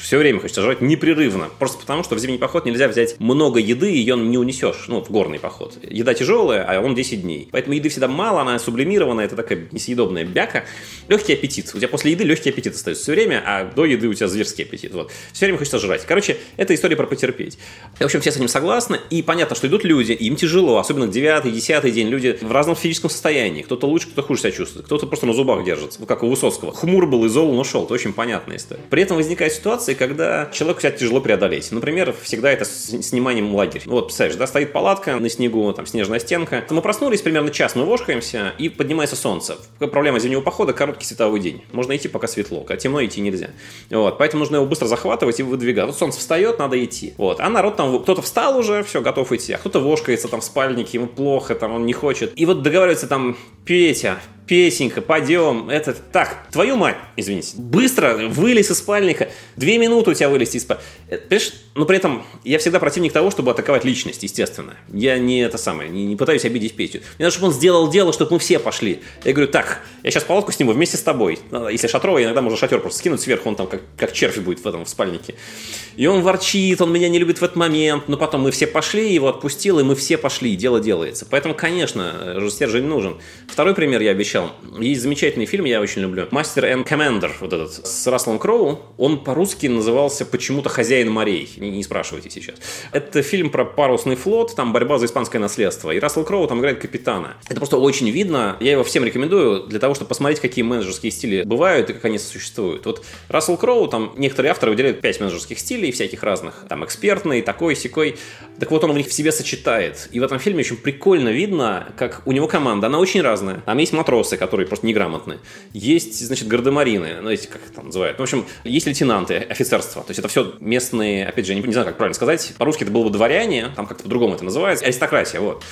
все время хочется жрать непрерывно. Просто потому, что в зимний поход нельзя взять много еды, ее не унесешь. Ну, в горный поход. Еда тяжелая, а он 10 дней. Поэтому еды всегда мало, она сублимированная, это такая несъедобная бяка. Легкий аппетит. У тебя после еды легкий аппетит остается все время, а до еды у тебя зверский аппетит. Вот. Все время хочется жрать. Короче, это история про потерпеть. В общем, все с этим согласны. И понятно, что идут люди, им тяжело, особенно к 9 десятый день люди в разном физическом состоянии. Кто-то лучше, кто-то хуже себя чувствует. Кто-то просто на зубах держится. Как у Высоцкого. Хмур был и зол, но шел. Это очень понятная история. При этом возникает ситуация, когда человеку себя тяжело преодолеть. Например, всегда это с сниманием лагеря. Ну, вот, представляешь, да, стоит палатка на снегу, там снежная стенка. Мы проснулись примерно час, мы вошкаемся, и поднимается солнце. Проблема зимнего похода – короткий световой день. Можно идти, пока светло. Когда темно, идти нельзя. Вот, поэтому нужно его быстро захватывать и выдвигать. Вот солнце встает, надо идти. Вот. А народ там, кто-то встал уже, все, готов идти, а кто-то вошкается там в спальнике, ему плохо, там он не хочет. И вот договариваются там, Петя, песенка, пойдем, это, так, твою мать, извините, быстро вылез из спальника, две минуты у тебя вылезти из спальника. Э, понимаешь, но при этом я всегда противник того, чтобы атаковать личность, естественно. Я не это самое, не, не пытаюсь обидеть Петю. Мне надо, чтобы он сделал дело, чтобы мы все пошли. Я говорю, так, я сейчас палатку сниму вместе с тобой. Ну, если шатровый, иногда можно шатер просто скинуть сверху, он там как, как червь будет в этом в спальнике. И он ворчит, он меня не любит в этот момент, но потом мы все пошли, его отпустил, и мы все пошли, и дело делается. Поэтому, конечно, стержень нужен. Второй пример я обещал? Есть замечательный фильм, я очень люблю. «Мастер and Commander», вот этот, с Расселом Кроу. Он по-русски назывался почему-то «Хозяин морей». Не, не спрашивайте сейчас. Это фильм про парусный флот, там борьба за испанское наследство. И Рассел Кроу там играет капитана. Это просто очень видно. Я его всем рекомендую для того, чтобы посмотреть, какие менеджерские стили бывают и как они существуют. Вот Рассел Кроу, там некоторые авторы выделяют пять менеджерских стилей, всяких разных. Там экспертный, такой, секой. Так вот, он в них в себе сочетает. И в этом фильме очень прикольно видно, как у него команда, она очень разная. Там есть матросы, которые просто неграмотны. Есть, значит, гардемарины, ну, эти, как их там называют. В общем, есть лейтенанты, офицерство. То есть это все местные, опять же, не, не знаю, как правильно сказать. По-русски это было бы дворяне, там как-то по-другому это называется. Аристократия, вот.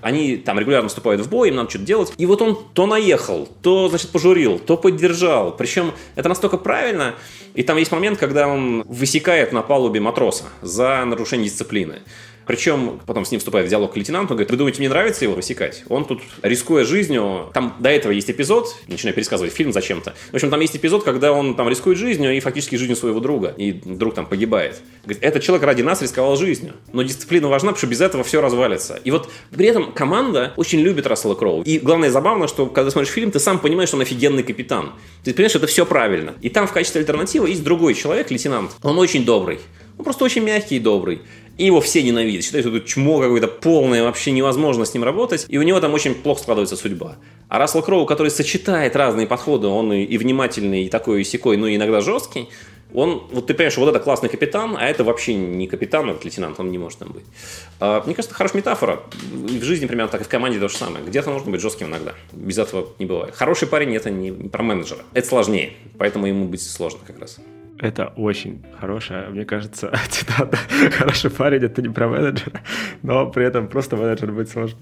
Они там регулярно вступают в бой, им надо что-то делать. И вот он то наехал, то, значит, пожурил, то поддержал. Причем это настолько правильно. И там есть момент, когда он высекает на палубе матроса за нарушение дисциплины. Причем потом с ним вступает в диалог лейтенант, он говорит, вы думаете, мне нравится его высекать? Он тут, рискуя жизнью, там до этого есть эпизод, начинаю пересказывать фильм зачем-то. В общем, там есть эпизод, когда он там рискует жизнью и фактически жизнью своего друга, и друг там погибает. Говорит, этот человек ради нас рисковал жизнью. Но дисциплина важна, потому что без этого все развалится. И вот при этом команда очень любит Рассела Кроу. И главное забавно, что когда смотришь фильм, ты сам понимаешь, что он офигенный капитан. Ты понимаешь, это все правильно. И там в качестве альтернативы есть другой человек, лейтенант. Он очень добрый. Он просто очень мягкий и добрый. И его все ненавидят. Считают, что это чмо какое-то полное, вообще невозможно с ним работать. И у него там очень плохо складывается судьба. А Рассел Кроу, который сочетает разные подходы, он и, и внимательный, и такой, и секой, но иногда жесткий, он, вот ты понимаешь, вот это классный капитан, а это вообще не капитан, это лейтенант, он не может там быть. А, мне кажется, хорошая метафора. И в жизни примерно так, и в команде то же самое. Где-то нужно быть жестким иногда. Без этого не бывает. Хороший парень это не про менеджера. Это сложнее, поэтому ему быть сложно как раз. Это очень хорошая, мне кажется, цитата. Хороший парень — это не про менеджера, но при этом просто менеджер быть сложно.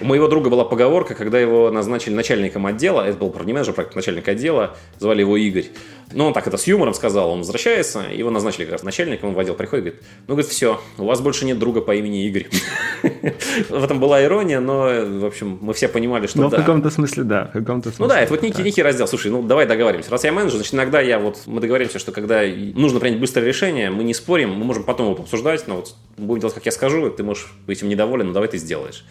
У моего друга была поговорка, когда его назначили начальником отдела, это был про не менеджер, а начальник отдела, звали его Игорь. Но он так это с юмором сказал, он возвращается, его назначили как раз начальником, он в отдел приходит, говорит, ну, говорит, все, у вас больше нет друга по имени Игорь. В этом была ирония, но, в общем, мы все понимали, что да. в каком-то смысле, да, в каком-то смысле. Ну да, это вот некий раздел. Слушай, ну давай договоримся. Раз я менеджер, значит, иногда я вот, мы договоримся, что когда нужно принять быстрое решение, мы не спорим, мы можем потом его обсуждать, но вот будем делать, как я скажу, ты можешь быть им недоволен, но давай ты сделаешь.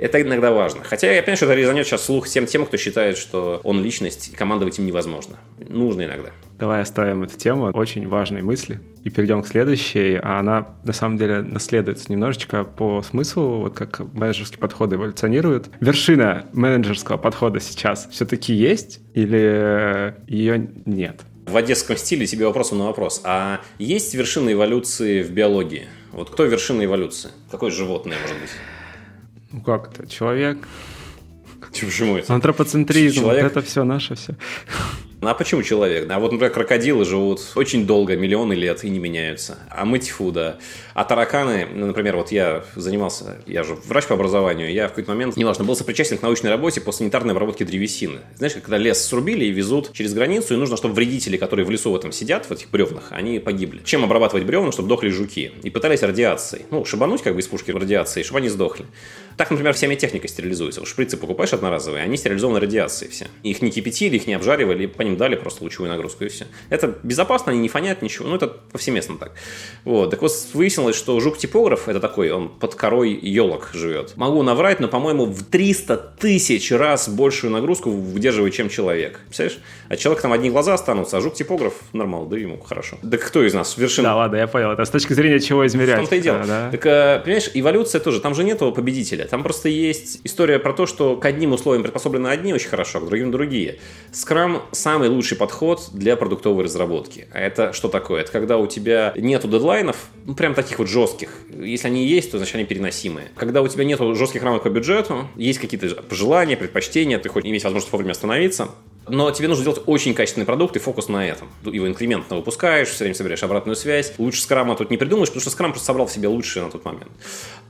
Это иногда важно. Хотя я понимаю, что это резанет сейчас слух всем тем, кто считает, что он личность, и командовать им невозможно. Нужно иногда. Давай оставим эту тему. Очень важные мысли. И перейдем к следующей. А она, на самом деле, наследуется немножечко по смыслу, вот как менеджерские подходы эволюционируют. Вершина менеджерского подхода сейчас все-таки есть или ее нет? В одесском стиле тебе вопросом на вопрос. А есть вершина эволюции в биологии? Вот кто вершина эволюции? Какое животное, может быть? Ну как это? Человек? Почему это? Антропоцентризм. Человек... Вот это все наше все. Ну а почему человек? А вот, например, крокодилы живут очень долго, миллионы лет и не меняются. А мы тьфу, да. А тараканы, ну, например, вот я занимался, я же врач по образованию, я в какой-то момент, неважно, был сопричастен к научной работе по санитарной обработке древесины. Знаешь, когда лес срубили и везут через границу, и нужно, чтобы вредители, которые в лесу в этом сидят, в этих бревнах, они погибли. Чем обрабатывать бревна, чтобы дохли жуки? И пытались радиацией. Ну, шибануть как бы из пушки радиацией, чтобы они сдохли. Так, например, вся медтехника стерилизуется. Шприцы покупаешь одноразовые, они стерилизованы радиацией все. Их не кипятили, их не обжаривали, по ним дали просто лучевую нагрузку и все. Это безопасно, они не фонят ничего, ну это повсеместно так. Вот, так вот выяснилось, что жук-типограф, это такой, он под корой елок живет. Могу наврать, но, по-моему, в 300 тысяч раз большую нагрузку выдерживает, чем человек. Представляешь? А человек там одни глаза останутся, а жук-типограф нормал, да ему хорошо. Так кто из нас вершина? Да, ладно, я понял. Это с точки зрения чего измерять. В том-то и дело. Да. Так, э, понимаешь, эволюция тоже, там же нету победителя. Там просто есть история про то, что к одним условиям приспособлены одни очень хорошо, а к другим другие. Скрам самый лучший подход для продуктовой разработки. А это что такое? Это когда у тебя нету дедлайнов, ну, прям таких вот жестких. Если они есть, то значит они переносимые. Когда у тебя нету жестких рамок по бюджету, есть какие-то пожелания, предпочтения, ты хочешь иметь возможность вовремя остановиться, но тебе нужно сделать очень качественный продукт и фокус на этом. Его инкрементно выпускаешь, все время собираешь обратную связь. Лучше скрама тут не придумаешь, потому что скрам просто собрал в себе лучшее на тот момент.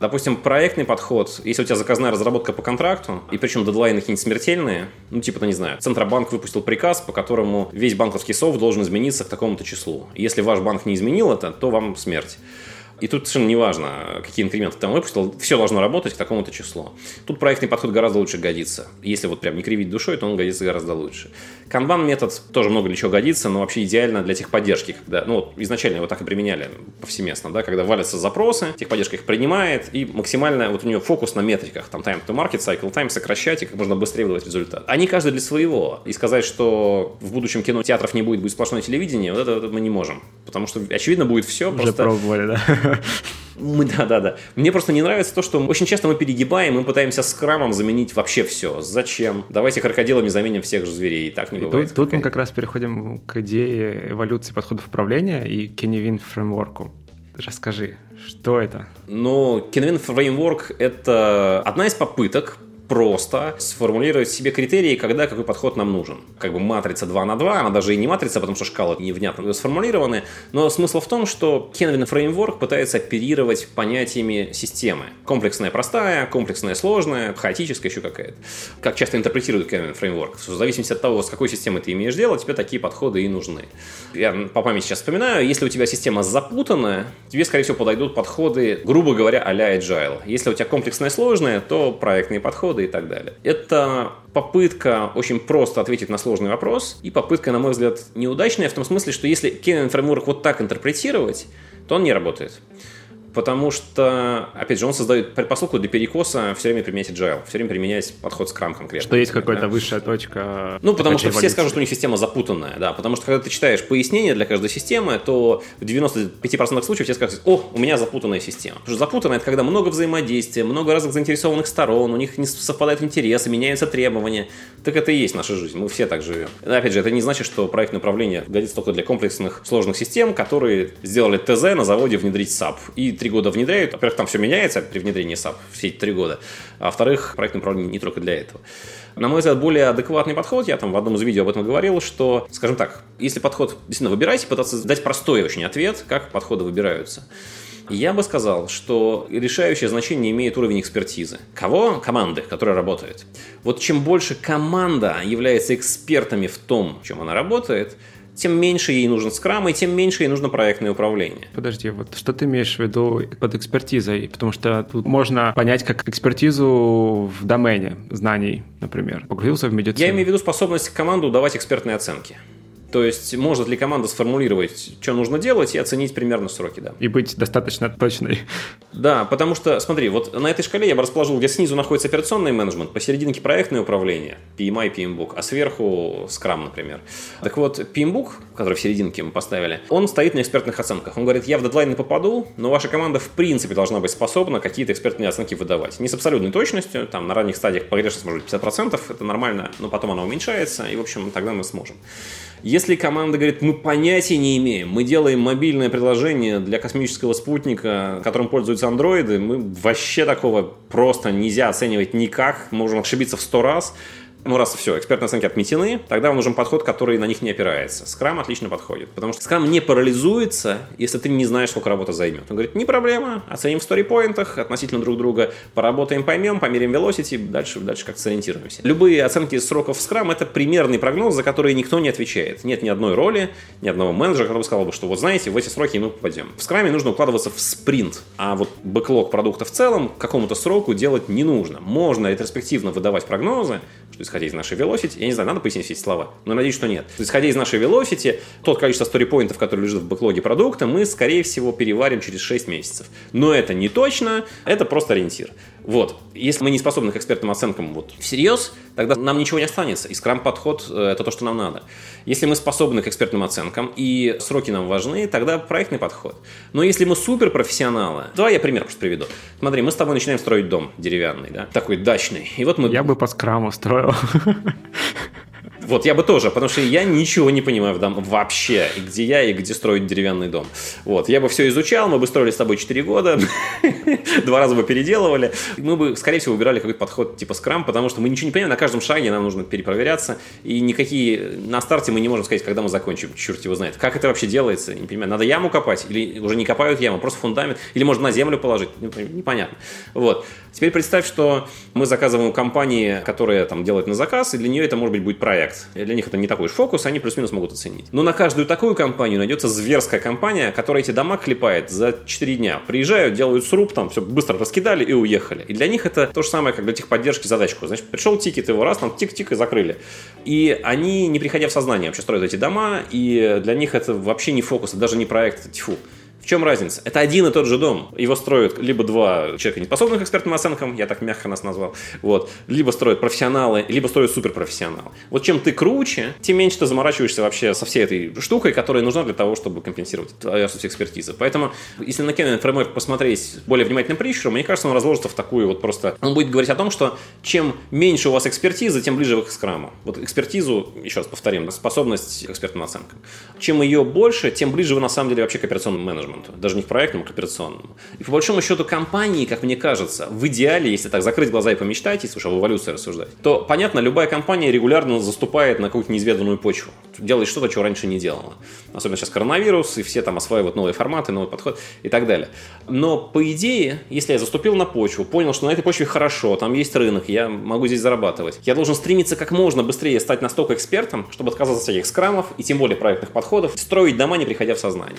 Допустим, проектный подход, если у тебя заказная разработка по контракту, и причем дедлайны какие-нибудь смертельные, ну типа, ну, не знаю, Центробанк выпустил приказ, по которому весь банковский софт должен измениться к такому-то числу. Если ваш банк не изменил это, то вам смерть И тут совершенно неважно, какие инкременты ты там выпустил, все должно работать к такому-то числу. Тут проектный подход гораздо лучше годится. Если вот прям не кривить душой, то он годится гораздо лучше. Канбан метод тоже много для чего годится, но вообще идеально для техподдержки, когда, ну, вот изначально его так и применяли повсеместно, да, когда валятся запросы, техподдержка их принимает, и максимально вот у нее фокус на метриках, там time to market, cycle time сокращать и как можно быстрее выдавать результат. Они каждый для своего. И сказать, что в будущем кино театров не будет, будет сплошное телевидение, вот это, это мы не можем. Потому что, очевидно, будет все. Уже просто... пробовали, да? Мы, да, да, да. Мне просто не нравится то, что очень часто мы перегибаем, мы пытаемся скрамом заменить вообще все. Зачем? Давайте крокодилами заменим всех же зверей. И так не И бывает. тут, тут мы как раз переходим к идее эволюции подходов управления и Kenny фреймворку. Расскажи, что это? Но Kinvin Framework — это одна из попыток просто сформулировать себе критерии, когда какой подход нам нужен. Как бы матрица 2 на 2, она даже и не матрица, потому что шкалы невнятно сформулированы, но смысл в том, что Kenvin Framework пытается оперировать понятиями системы. Комплексная простая, комплексная сложная, хаотическая еще какая-то. Как часто интерпретирует Kenvin Framework. В зависимости от того, с какой системой ты имеешь дело, тебе такие подходы и нужны. Я по памяти сейчас вспоминаю, если у тебя система запутанная, тебе, скорее всего, подойдут подходы, грубо говоря, а-ля agile. Если у тебя комплексная сложная, то проектные подходы и так далее. Это попытка очень просто ответить на сложный вопрос и попытка, на мой взгляд, неудачная в том смысле, что если Kennan Framework вот так интерпретировать, то он не работает. Потому что, опять же, он создает предпосылку для перекоса все время применять agile, все время применять подход Scrum конкретно. Что есть Да. какая-то высшая точка. Ну, потому что эволюции. все скажут, что у них система запутанная, да, потому что когда ты читаешь пояснения для каждой системы, то в 95% случаев тебе скажут, о, у меня запутанная система. Потому что запутанная – это когда много взаимодействия, много разных заинтересованных сторон, у них не совпадают интересы, меняются требования. Так это и есть наша жизнь, мы все так живем. Опять же, это не значит, что проектное управление годится только для комплексных сложных систем, которые сделали ТЗ на заводе внедрить SAP. И три года внедряют. Во-первых, там все меняется при внедрении SAP все эти три года. А во-вторых, проектное управление не только для этого. На мой взгляд, более адекватный подход, я там в одном из видео об этом говорил, что, скажем так, если подход действительно выбирайте, пытаться дать простой очень ответ, как подходы выбираются. Я бы сказал, что решающее значение имеет уровень экспертизы. Кого? Команды, которая работает. Вот чем больше команда является экспертами в том, чем она работает, тем меньше ей нужен скрам, и тем меньше ей нужно проектное управление. Подожди, вот что ты имеешь в виду под экспертизой? Потому что тут можно понять как экспертизу в домене знаний, например. Погрузился в медицину. Я имею в виду способность команду давать экспертные оценки. То есть, может ли команда сформулировать, что нужно делать, и оценить примерно сроки, да. И быть достаточно точной. Да, потому что, смотри, вот на этой шкале я бы расположил, где снизу находится операционный менеджмент, посерединке проектное управление, PMI, PMBOK, а сверху Scrum, например. Так вот, PMBOK, который в серединке мы поставили, он стоит на экспертных оценках. Он говорит, я в дедлайн не попаду, но ваша команда в принципе должна быть способна какие-то экспертные оценки выдавать. Не с абсолютной точностью, там на ранних стадиях погрешность может быть 50%, это нормально, но потом она уменьшается, и, в общем, тогда мы сможем. Если команда говорит, мы понятия не имеем, мы делаем мобильное приложение для космического спутника, которым пользуются андроиды, мы вообще такого просто нельзя оценивать никак, можем ошибиться в сто раз, ну, раз все, экспертные оценки отметены, тогда вам нужен подход, который на них не опирается. Скрам отлично подходит, потому что скрам не парализуется, если ты не знаешь, сколько работа займет. Он говорит, не проблема, оценим в сторипоинтах относительно друг друга, поработаем, поймем, померим velocity, дальше, дальше как-то сориентируемся. Любые оценки сроков в скрам – это примерный прогноз, за который никто не отвечает. Нет ни одной роли, ни одного менеджера, который бы сказал бы, что вот знаете, в эти сроки мы попадем. В скраме нужно укладываться в спринт, а вот бэклог продукта в целом к какому-то сроку делать не нужно. Можно ретроспективно выдавать прогнозы, что исходя из нашей velocity, я не знаю, надо пояснить все эти слова, но надеюсь, что нет. Исходя из нашей velocity, тот количество сторипоинтов, который лежит в бэклоге продукта, мы, скорее всего, переварим через 6 месяцев. Но это не точно, это просто ориентир. Вот. Если мы не способны к экспертным оценкам вот всерьез, тогда нам ничего не останется. И скрам-подход – это то, что нам надо. Если мы способны к экспертным оценкам, и сроки нам важны, тогда проектный подход. Но если мы суперпрофессионалы, давай я пример просто приведу. Смотри, мы с тобой начинаем строить дом деревянный, да, такой дачный. И вот мы... Я бы по скраму строил. Вот я бы тоже, потому что я ничего не понимаю в дом вообще, где я, и где строить деревянный дом. Вот, я бы все изучал, мы бы строили с тобой 4 года, два раза бы переделывали. Мы бы, скорее всего, выбирали какой-то подход типа скрам, потому что мы ничего не понимаем, на каждом шаге нам нужно перепроверяться, и никакие... На старте мы не можем сказать, когда мы закончим, черт его знает. Как это вообще делается, не понимаю. Надо яму копать, или уже не копают яму, просто фундамент, или можно на землю положить, непонятно. Вот. Теперь представь, что мы заказываем у компании, которая там делает на заказ, и для нее это, может быть, будет проект. И для них это не такой уж фокус, они плюс-минус могут оценить. Но на каждую такую компанию найдется зверская компания, которая эти дома клепает за 4 дня. Приезжают, делают сруб, там все быстро раскидали и уехали. И для них это то же самое, как для техподдержки задачку. Значит, пришел тикет, его раз, там тик-тик и закрыли. И они, не приходя в сознание, вообще строят эти дома, и для них это вообще не фокус, это даже не проект, это тьфу. Чем разница? Это один и тот же дом. Его строят либо два человека, не способных к экспертным оценкам, я так мягко нас назвал, вот, либо строят профессионалы, либо строят суперпрофессионалы. Вот чем ты круче, тем меньше ты заморачиваешься вообще со всей этой штукой, которая нужна для того, чтобы компенсировать твою отсутствие экспертизы. Поэтому, если на Canon Framework посмотреть более внимательным прищуром, мне кажется, он разложится в такую вот просто... Он будет говорить о том, что чем меньше у вас экспертизы, тем ближе вы к скраму. Вот экспертизу, еще раз повторим, способность к экспертным оценкам. Чем ее больше, тем ближе вы на самом деле вообще к операционному менеджменту менеджменту, даже не к проектному, а к операционному. И по большому счету компании, как мне кажется, в идеале, если так закрыть глаза и помечтать, если уж об эволюции рассуждать, то, понятно, любая компания регулярно заступает на какую-то неизведанную почву, делает что-то, чего раньше не делала. Особенно сейчас коронавирус, и все там осваивают новые форматы, новый подход и так далее. Но, по идее, если я заступил на почву, понял, что на этой почве хорошо, там есть рынок, я могу здесь зарабатывать, я должен стремиться как можно быстрее стать настолько экспертом, чтобы отказаться от всяких скрамов и тем более проектных подходов, строить дома, не приходя в сознание.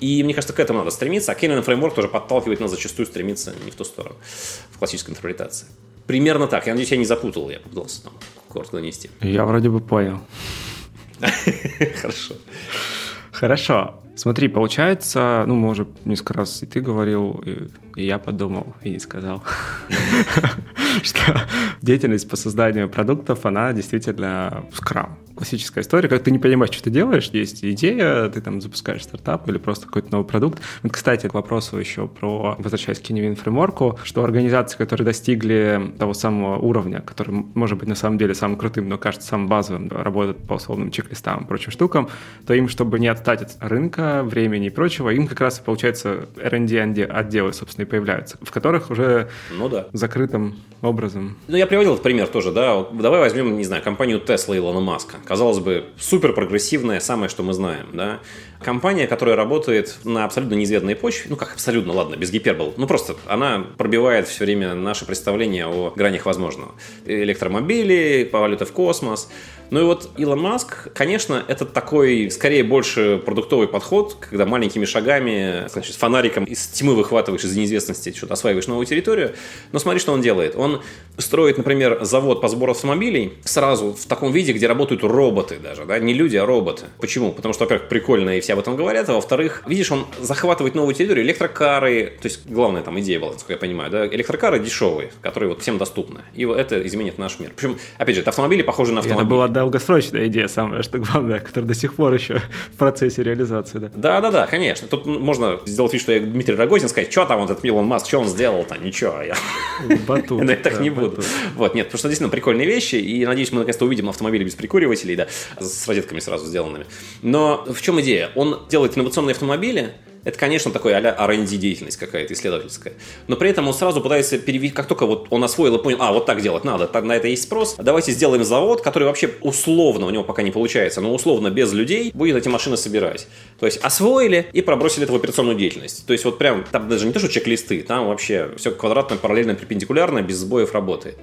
И мне кажется, этому надо стремиться, а Canyon Framework тоже подталкивает нас зачастую стремиться не в ту сторону, в классической интерпретации. Примерно так. Я надеюсь, я не запутал, я попытался там коротко донести. Я вроде бы понял. Хорошо. Хорошо. Смотри, получается, ну, мы уже несколько раз и ты говорил, и, и я подумал, и не сказал, что деятельность по созданию продуктов, она действительно скрам классическая история, как ты не понимаешь, что ты делаешь, есть идея, ты там запускаешь стартап или просто какой-то новый продукт. Вот, кстати, к вопросу еще про, возвращаясь к Kinevin фреймворку, что организации, которые достигли того самого уровня, который может быть на самом деле самым крутым, но кажется самым базовым, работают по условным чек-листам и прочим штукам, то им, чтобы не отстать от рынка, времени и прочего, им как раз, получается, R&D отделы, собственно, и появляются, в которых уже ну, да. закрытым образом. Ну, я приводил пример тоже, да. Давай возьмем, не знаю, компанию Tesla Илона Маска казалось бы, супер прогрессивная, самое, что мы знаем, да, компания, которая работает на абсолютно неизведанной почве, ну как абсолютно, ладно, без гипербол, ну просто она пробивает все время наше представление о гранях возможного. Электромобили, полеты в космос, ну и вот Илон Маск, конечно, это такой, скорее, больше продуктовый подход, когда маленькими шагами, значит, фонариком из тьмы выхватываешь из неизвестности, что-то осваиваешь новую территорию. Но смотри, что он делает. Он строит, например, завод по сбору автомобилей сразу в таком виде, где работают роботы даже, да, не люди, а роботы. Почему? Потому что, во-первых, прикольно, и все об этом говорят, а во-вторых, видишь, он захватывает новую территорию, электрокары, то есть главная там идея была, насколько я понимаю, да, электрокары дешевые, которые вот всем доступны. И это изменит наш мир. Причем, опять же, это автомобили похожи на автомобили. Это была долгосрочная идея самая, что главное, которая до сих пор еще в процессе реализации. Да, да, да, да конечно. Тут можно сделать вид, что я Дмитрий Рогозин, сказать, что там вот этот Илон Маск, что он сделал-то, ничего. Я... Батут. Но я так не буду. Вот, нет, потому что действительно прикольные вещи, и надеюсь, мы наконец-то увидим автомобили без прикуривателей, да, с розетками сразу сделанными. Но в чем идея? Он делает инновационные автомобили, это, конечно, такой а-ля R&D деятельность какая-то исследовательская. Но при этом он сразу пытается перевести, как только вот он освоил и понял, а, вот так делать надо, так, на это есть спрос, давайте сделаем завод, который вообще условно, у него пока не получается, но условно без людей будет эти машины собирать. То есть освоили и пробросили это в операционную деятельность. То есть вот прям, там даже не то, что чек-листы, там вообще все квадратно, параллельно, перпендикулярно, без сбоев работает.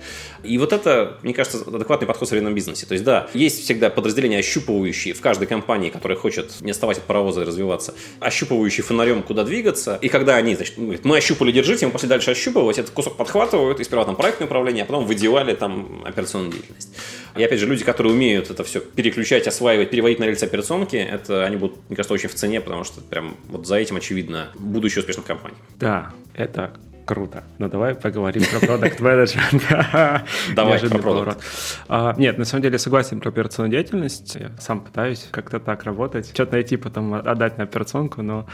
И вот это, мне кажется, адекватный подход в современном бизнесе. То есть да, есть всегда подразделения ощупывающие в каждой компании, которая хочет не оставать от паровоза и развиваться, ощупывающие фонарем, куда двигаться. И когда они, значит, мы ощупали, держите, мы пошли дальше ощупывать, этот кусок подхватывают, и сперва там проектное управление, а потом в идеале там операционную деятельность. И опять же, люди, которые умеют это все переключать, осваивать, переводить на рельсы операционки, это они будут, мне кажется, очень в цене, потому что прям вот за этим, очевидно, будущее успешных компаний. Да, это круто. Но ну, давай поговорим про продукт менеджмент. Давай про продукт. А, нет, на самом деле согласен про операционную деятельность. Я сам пытаюсь как-то так работать. Что-то найти, потом отдать на операционку, но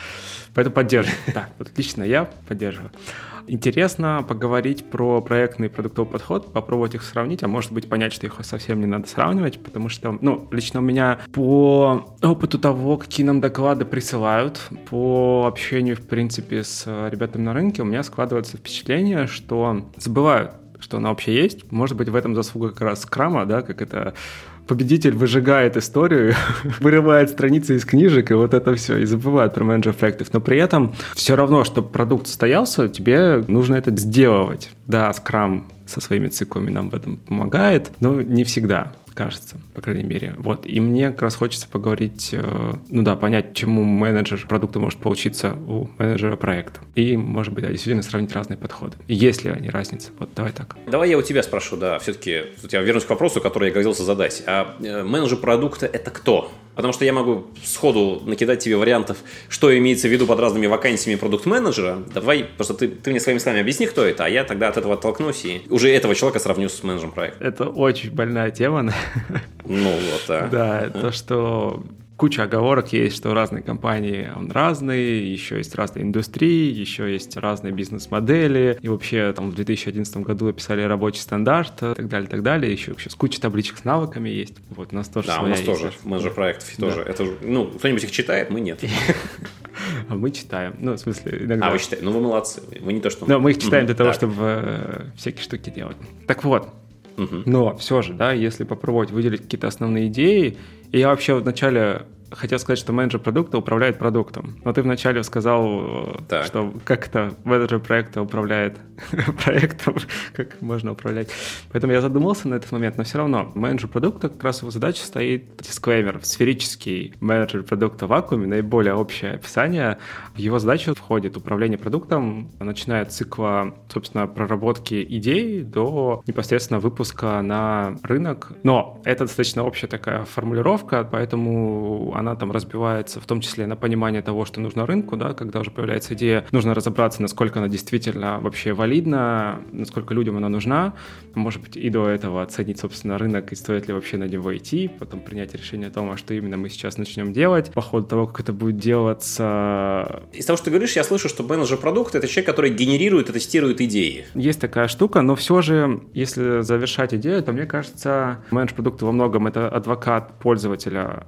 поэтому поддерживаю. Да, вот лично я поддерживаю. Интересно поговорить про проектный продуктовый подход, попробовать их сравнить, а может быть понять, что их совсем не надо сравнивать, потому что, ну, лично у меня по опыту того, какие нам доклады присылают, по общению, в принципе, с ребятами на рынке, у меня складывается впечатление, что забывают что она вообще есть. Может быть, в этом заслуга как раз крама, да, как это победитель выжигает историю, вырывает страницы из книжек, и вот это все, и забывает про менеджер проектов. Но при этом все равно, чтобы продукт состоялся, тебе нужно это сделать. Да, Scrum со своими циклами нам в этом помогает, но не всегда кажется, по крайней мере. Вот. И мне как раз хочется поговорить, э, ну да, понять, чему менеджер продукта может получиться у менеджера проекта. И, может быть, да, действительно сравнить разные подходы. Есть ли они разница? Вот давай так. Давай я у тебя спрошу, да, все-таки, я вернусь к вопросу, который я грозился задать. А э, менеджер продукта – это кто? Потому что я могу сходу накидать тебе вариантов, что имеется в виду под разными вакансиями продукт-менеджера. Давай, просто ты, ты мне своими словами объясни, кто это, а я тогда от этого оттолкнусь и уже этого человека сравню с менеджером проекта. Это очень больная тема. Ну вот, да. Да, то, что куча оговорок есть, что разные компании, он разные, еще есть разные индустрии, еще есть разные бизнес-модели, и вообще там в 2011 году описали рабочий стандарт и так далее, так далее, еще вообще с кучей табличек с навыками есть, вот у нас тоже Да, у нас тоже, менеджер проектов да. тоже, это ну, кто-нибудь их читает, мы нет. А мы читаем. Ну, в смысле, иногда. А, вы читаете? Ну, вы молодцы. Мы не то, что... Но мы их читаем для того, чтобы э, всякие штуки делать. Так вот, но все же, да, если попробовать выделить какие-то основные идеи, и я вообще вначале хотел сказать, что менеджер продукта управляет продуктом. Но ты вначале сказал, так. что как это менеджер проекта управляет проектом, как можно управлять. Поэтому я задумался на этот момент, но все равно менеджер продукта как раз его задача стоит дисклеймер, сферический менеджер продукта в вакууме, наиболее общее описание. В его задачу входит управление продуктом, начиная от цикла, собственно, проработки идей до непосредственно выпуска на рынок. Но это достаточно общая такая формулировка, поэтому она там разбивается в том числе на понимание того, что нужно рынку, да, когда уже появляется идея, нужно разобраться, насколько она действительно вообще валидна, насколько людям она нужна, может быть, и до этого оценить, собственно, рынок и стоит ли вообще на него идти, потом принять решение о том, а что именно мы сейчас начнем делать, по ходу того, как это будет делаться. Из того, что ты говоришь, я слышу, что менеджер продукта — это человек, который генерирует и тестирует идеи. Есть такая штука, но все же, если завершать идею, то мне кажется, менеджер продукта во многом это адвокат пользователя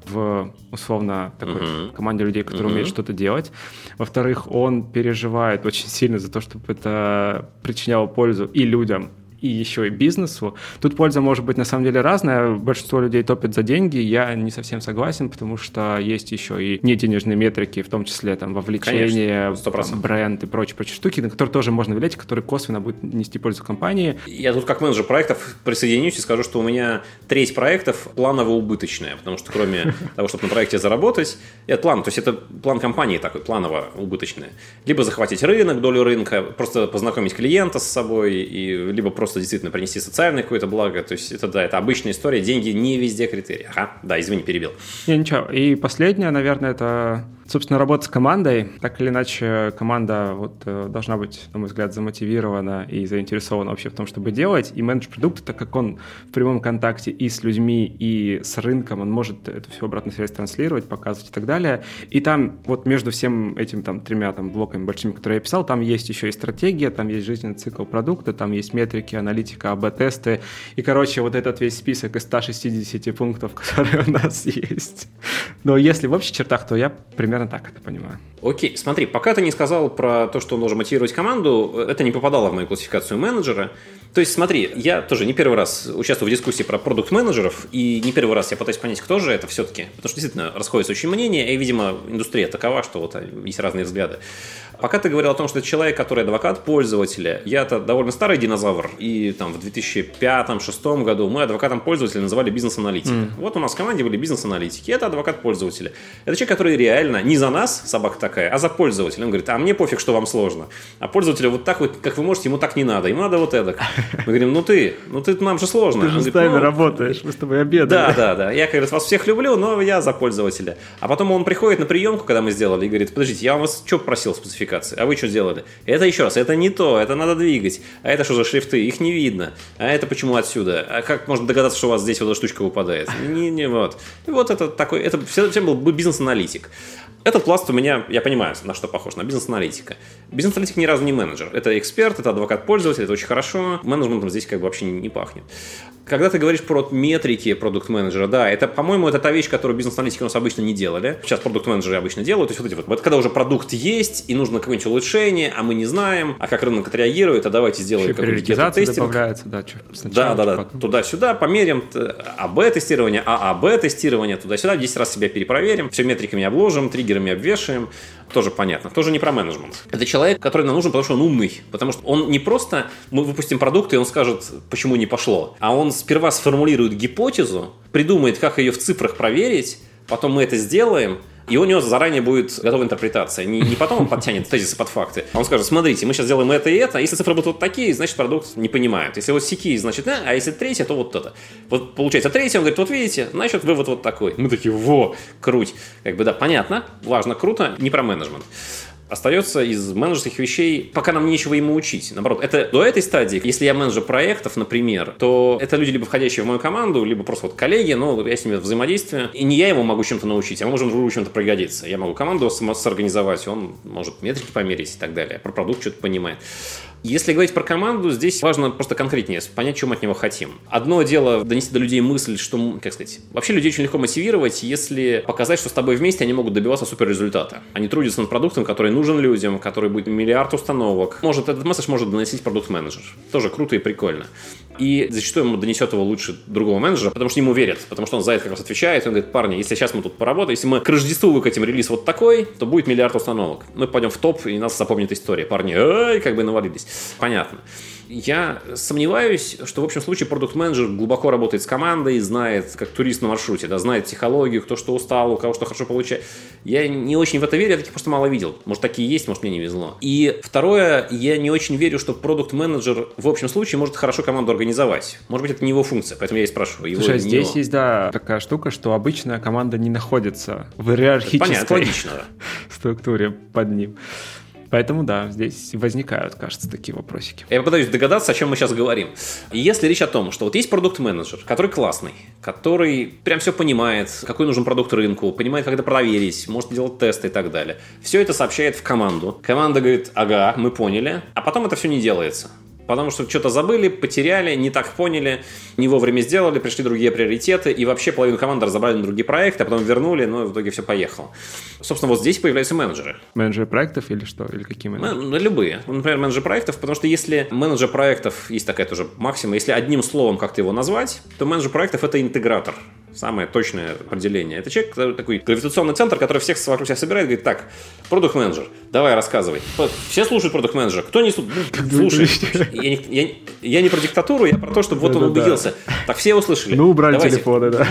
в условно такой uh-huh. команде людей, которые uh-huh. умеют что-то делать. Во-вторых, он переживает очень сильно за то, чтобы это причиняло пользу и людям, и еще и бизнесу. Тут польза может быть на самом деле разная. Большинство людей топят за деньги. Я не совсем согласен, потому что есть еще и неденежные метрики, в том числе там вовлечение, там, бренд и прочие, прочие штуки, на которые тоже можно влиять, которые косвенно будут нести пользу компании. Я тут как менеджер проектов присоединюсь и скажу, что у меня треть проектов планово-убыточная, потому что кроме того, чтобы на проекте заработать, это план, то есть это план компании такой, планово-убыточный. Либо захватить рынок, долю рынка, просто познакомить клиента с собой, и либо просто просто действительно принести социальное какое-то благо. То есть это, да, это обычная история. Деньги не везде критерий. Ага, да, извини, перебил. Не, ничего. И последнее, наверное, это Собственно, работа с командой, так или иначе, команда вот, э, должна быть, на мой взгляд, замотивирована и заинтересована вообще в том, чтобы делать. И менедж продукта, так как он в прямом контакте и с людьми, и с рынком, он может эту всю обратную связь транслировать, показывать и так далее. И там вот между всем этим там тремя там блоками большими, которые я писал, там есть еще и стратегия, там есть жизненный цикл продукта, там есть метрики, аналитика, АБ-тесты. И, короче, вот этот весь список из 160 пунктов, которые у нас есть. Но если в общих чертах, то я примерно примерно так это понимаю. Окей, смотри, пока ты не сказал про то, что должен мотивировать команду, это не попадало в мою классификацию менеджера. То есть, смотри, я тоже не первый раз участвую в дискуссии про продукт-менеджеров, и не первый раз я пытаюсь понять, кто же это все-таки. Потому что действительно расходятся очень мнения, и, видимо, индустрия такова, что вот есть разные взгляды. Пока ты говорил о том, что человек, который адвокат пользователя, я-то довольно старый динозавр, и там в 2005-2006 году мы адвокатом пользователя называли бизнес-аналитик. Mm. Вот у нас в команде были бизнес-аналитики, это адвокат пользователя. Это человек, который реально не за нас, собака такая, а за пользователя. Он говорит, а мне пофиг, что вам сложно. А пользователю вот так вот, как вы можете, ему так не надо, ему надо вот это. Мы говорим, ну ты, ну ты, нам же сложно. Ты же с нами ну, работаешь, мы с тобой обедаем. Да, да, да. Я, раз вас всех люблю, но я за пользователя. А потом он приходит на приемку, когда мы сделали, и говорит, подождите, я вас что просил спецификации? Спецификации. А вы что сделали? Это еще раз, это не то, это надо двигать. А это что за шрифты? Их не видно. А это почему отсюда? А как можно догадаться, что у вас здесь вот эта штучка выпадает? Не, не вот. И вот это такой, это всем был бизнес-аналитик. Этот пласт у меня, я понимаю, на что похож, на бизнес-аналитика. Бизнес-аналитик ни разу не менеджер. Это эксперт, это адвокат пользователя, это очень хорошо. Менеджментом здесь как бы вообще не, не пахнет. Когда ты говоришь про метрики продукт-менеджера, да, это, по-моему, это та вещь, которую бизнес-аналитики у нас обычно не делали. Сейчас продукт-менеджеры обычно делают. То есть вот эти вот, вот когда уже продукт есть, и нужно какое-нибудь улучшение, а мы не знаем, а как рынок отреагирует, а давайте сделаем какой-нибудь тестинг. добавляется, да, да, да, да, туда-сюда, померим, АБ-тестирование, ААБ-тестирование, туда-сюда, 10 раз себя перепроверим, все метриками обложим, триггерами обвешаем, тоже понятно, тоже не про менеджмент. Это человек, который нам нужен, потому что он умный, потому что он не просто, мы выпустим продукт, и он скажет, почему не пошло, а он сперва сформулирует гипотезу, придумает, как ее в цифрах проверить, потом мы это сделаем, и у него заранее будет готова интерпретация. Не, не потом он подтянет тезисы под факты, а он скажет, смотрите, мы сейчас сделаем это и это, а если цифры будут вот такие, значит продукт не понимают. Если вот сякие, значит да, а если третье, то вот это. Вот получается третье, он говорит, вот видите, значит вывод вот такой. Мы такие, во, круть. Как бы да, понятно, важно, круто, не про менеджмент остается из менеджерских вещей, пока нам нечего ему учить. Наоборот, это до этой стадии, если я менеджер проектов, например, то это люди либо входящие в мою команду, либо просто вот коллеги, но я с ними взаимодействую, и не я ему могу чем-то научить, а мы можем другу чем-то пригодиться. Я могу команду сорганизовать, он может метрики померить и так далее, про продукт что-то понимает. Если говорить про команду, здесь важно просто конкретнее понять, чем от него хотим. Одно дело донести до людей мысль, что, как сказать, вообще людей очень легко мотивировать, если показать, что с тобой вместе они могут добиваться супер результата. Они трудятся над продуктом, который нужен людям, который будет миллиард установок. Может, этот месседж может доносить продукт-менеджер. Тоже круто и прикольно. И зачастую ему донесет его лучше другого менеджера, потому что ему верят, потому что он за это как раз отвечает. И он говорит, парни, если сейчас мы тут поработаем, если мы к Рождеству выкатим релиз вот такой, то будет миллиард установок. Мы пойдем в топ, и нас запомнит история. Парни, эй, как бы навалились. Понятно. Я сомневаюсь, что в общем случае продукт-менеджер глубоко работает с командой, знает, как турист на маршруте, да, знает психологию, кто что устал, у кого что хорошо получает. Я не очень в это верю, я таких просто мало видел. Может, такие есть, может, мне не везло. И второе, я не очень верю, что продукт-менеджер в общем случае может хорошо команду организовать. Может быть, это не его функция, поэтому я и спрашиваю. Его, Слушай, здесь его. есть, да, такая штука, что обычная команда не находится в иерархической структуре под ним. Поэтому да, здесь возникают, кажется, такие вопросики. Я попытаюсь догадаться, о чем мы сейчас говорим. Если речь о том, что вот есть продукт-менеджер, который классный, который прям все понимает, какой нужен продукт рынку, понимает, как это проверить, может делать тесты и так далее. Все это сообщает в команду. Команда говорит, ага, мы поняли, а потом это все не делается потому что что-то забыли, потеряли, не так поняли, не вовремя сделали, пришли другие приоритеты, и вообще половину команды разобрали на другие проекты, а потом вернули, но в итоге все поехало. Собственно, вот здесь появляются менеджеры. Менеджеры проектов или что? Или какие менеджеры? Ну, любые. Например, менеджер проектов, потому что если менеджер проектов, есть такая тоже максима, если одним словом как-то его назвать, то менеджер проектов это интегратор самое точное определение. Это человек, такой гравитационный центр, который всех вокруг себя собирает, говорит, так, продукт менеджер давай рассказывай. Все слушают продукт менеджера кто не слушает? Я не, я, я не про диктатуру, я про то, чтобы вот он убедился. Так, все услышали. Ну, убрали Давайте. телефоны, да.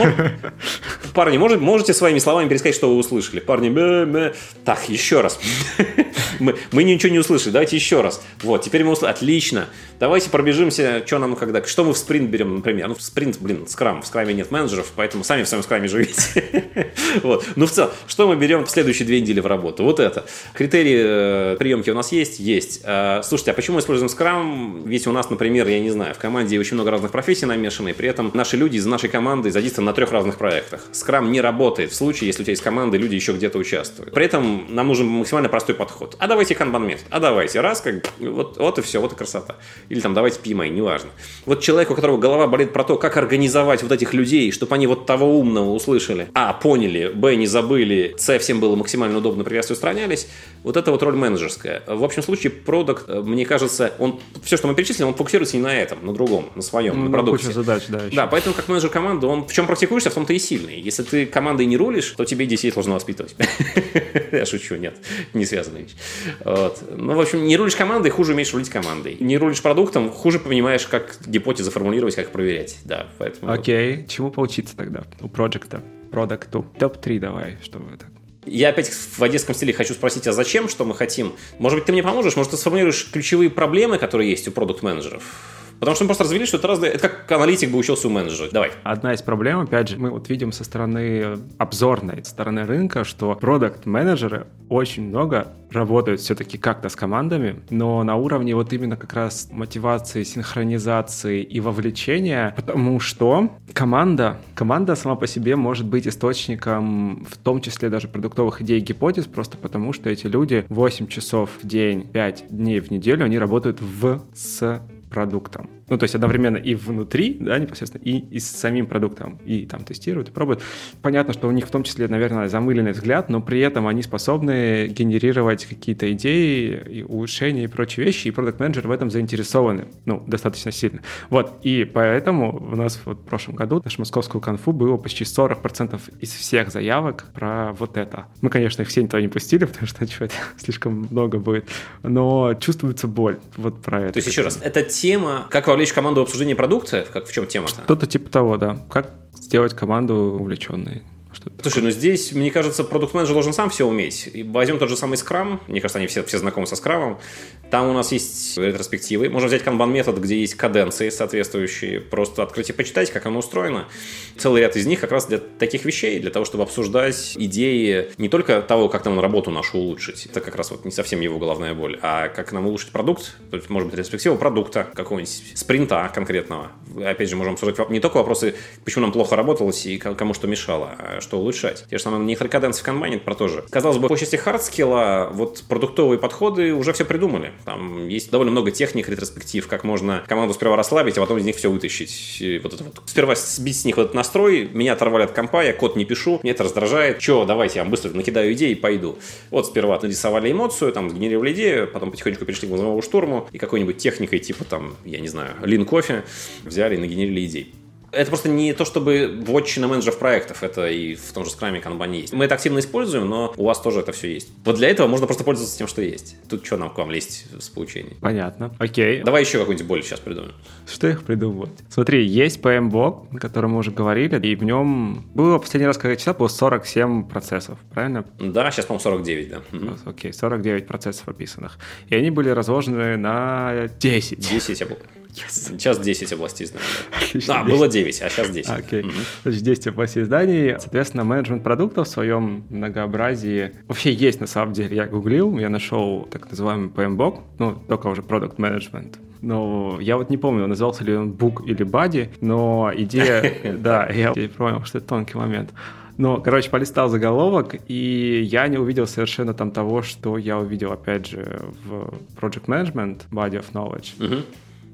Парни, может, можете своими словами пересказать, что вы услышали? Парни, так, еще раз. мы, мы ничего не услышали, давайте еще раз. Вот, теперь мы услышали. Отлично. Давайте пробежимся, что нам когда, что мы в спринт берем, например. Ну, в спринт, блин, скрам, в скраме нет менеджеров, поэтому сами в своем скраме живите. вот. Ну, в целом, что мы берем в следующие две недели в работу? Вот это. Критерии э, приемки у нас есть? Есть. Э, слушайте, а почему мы используем скрам? Ведь у нас, например, я не знаю, в команде очень много разных профессий намешаны, при этом наши люди из нашей команды задействованы на трех разных проектах. Скрам не работает в случае, если у тебя есть команда, и люди еще где-то участвуют. При этом нам нужен максимально простой подход. А давайте канбан метод. А давайте, раз, как вот, вот и все, вот и красота. Или там давайте PMI, неважно. Вот человек, у которого голова болит про то, как организовать вот этих людей, чтобы они вот того умного услышали, а, поняли, б, не забыли, с, всем было максимально удобно, привязки устранялись, вот это вот роль менеджерская. В общем случае, продукт, э, мне кажется, он, все, что мы перечислили, он фокусируется не на этом, на другом, на своем, ну, на продукте. задач, да. Еще. Да, поэтому как менеджер команды, он в чем практикуешься, в том-то и сильный. Если ты командой не рулишь, то тебе детей сложно воспитывать. Я шучу, нет, не связанная вещь. Вот. Ну, в общем, не рулишь командой, хуже умеешь рулить командой. Не рулишь продуктом, хуже понимаешь, как гипотезы формулировать, как проверять. Да, поэтому... Окей, чему поучиться тогда у проекта, продукту? Топ-3 давай, чтобы так я опять в одесском стиле хочу спросить, а зачем, что мы хотим? Может быть, ты мне поможешь? Может, ты сформулируешь ключевые проблемы, которые есть у продукт-менеджеров? Потому что мы просто развели, что это разные... Это как аналитик бы учился у менеджера. Давай. Одна из проблем, опять же, мы вот видим со стороны обзорной, со стороны рынка, что продукт-менеджеры очень много работают все-таки как-то с командами, но на уровне вот именно как раз мотивации, синхронизации и вовлечения, потому что команда, команда сама по себе может быть источником, в том числе даже продуктовых идей и гипотез, просто потому что эти люди 8 часов в день, 5 дней в неделю, они работают в с продуктом. Ну, то есть одновременно и внутри, да, непосредственно, и, и с самим продуктом. И там тестируют, и пробуют. Понятно, что у них в том числе, наверное, замыленный взгляд, но при этом они способны генерировать какие-то идеи, и улучшения и прочие вещи, и продукт менеджер в этом заинтересованы, ну, достаточно сильно. Вот, и поэтому у нас вот в прошлом году нашу московскую конфу было почти 40% из всех заявок про вот это. Мы, конечно, их все никто не пустили, потому что что слишком много будет, но чувствуется боль вот про это. То есть, еще раз, эта тема, как вовлечь команду в обсуждение продукта, как в чем тема-то? Что-то типа того, да. Как сделать команду увлеченной. Слушай, ну здесь, мне кажется, продукт-менеджер должен сам все уметь. И возьмем тот же самый Scrum. Мне кажется, они все, все знакомы со Scrum. Там у нас есть ретроспективы. Можно взять Kanban метод, где есть каденции соответствующие. Просто открыть и почитать, как оно устроено. Целый ряд из них как раз для таких вещей, для того, чтобы обсуждать идеи не только того, как нам работу нашу улучшить. Это как раз вот не совсем его головная боль. А как нам улучшить продукт. Может быть, ретроспектива продукта какого-нибудь, спринта конкретного. Опять же, можем обсуждать не только вопросы, почему нам плохо работалось и кому что мешало, а что улучшать. Те же самые нейтрокаденции в канбане про то же. Казалось бы, по части hard skill а, вот продуктовые подходы уже все придумали. Там есть довольно много техник, ретроспектив, как можно команду сперва расслабить, а потом из них все вытащить. И вот это вот. Сперва сбить с них вот этот настрой, меня оторвали от компа, я код не пишу, мне это раздражает. Че, давайте я вам быстро накидаю идеи и пойду. Вот сперва нарисовали эмоцию, там сгенерировали идею, потом потихонечку перешли к глазовому штурму и какой-нибудь техникой типа там, я не знаю, лин кофе взяли и нагенерили идей это просто не то, чтобы вотчина менеджеров проектов, это и в том же скраме канбане есть. Мы это активно используем, но у вас тоже это все есть. Вот для этого можно просто пользоваться тем, что есть. Тут что нам к вам лезть с получением? Понятно. Окей. Давай еще какую-нибудь боль сейчас придумаем. Что их придумывать? Смотри, есть PM-блок, о котором мы уже говорили, и в нем было последний раз, когда я читал, было 47 процессов, правильно? Да, сейчас, по-моему, 49, да. Окей, 49 процессов описанных. И они были разложены на 10. 10 я был. Yes. Сейчас 10 областей знаний. Да, а, было 9, а сейчас 10. Окей. Okay. Угу. Значит, 10 областей зданий. Соответственно, менеджмент продуктов в своем многообразии вообще есть на самом деле. Я гуглил, я нашел так называемый PMBOK, ну, только уже продукт менеджмент. Но я вот не помню, назывался ли он Book или Body, но идея, да, я понял, что это тонкий момент. Но, короче, полистал заголовок, и я не увидел совершенно там того, что я увидел, опять же, в Project Management, Body of Knowledge. Uh-huh.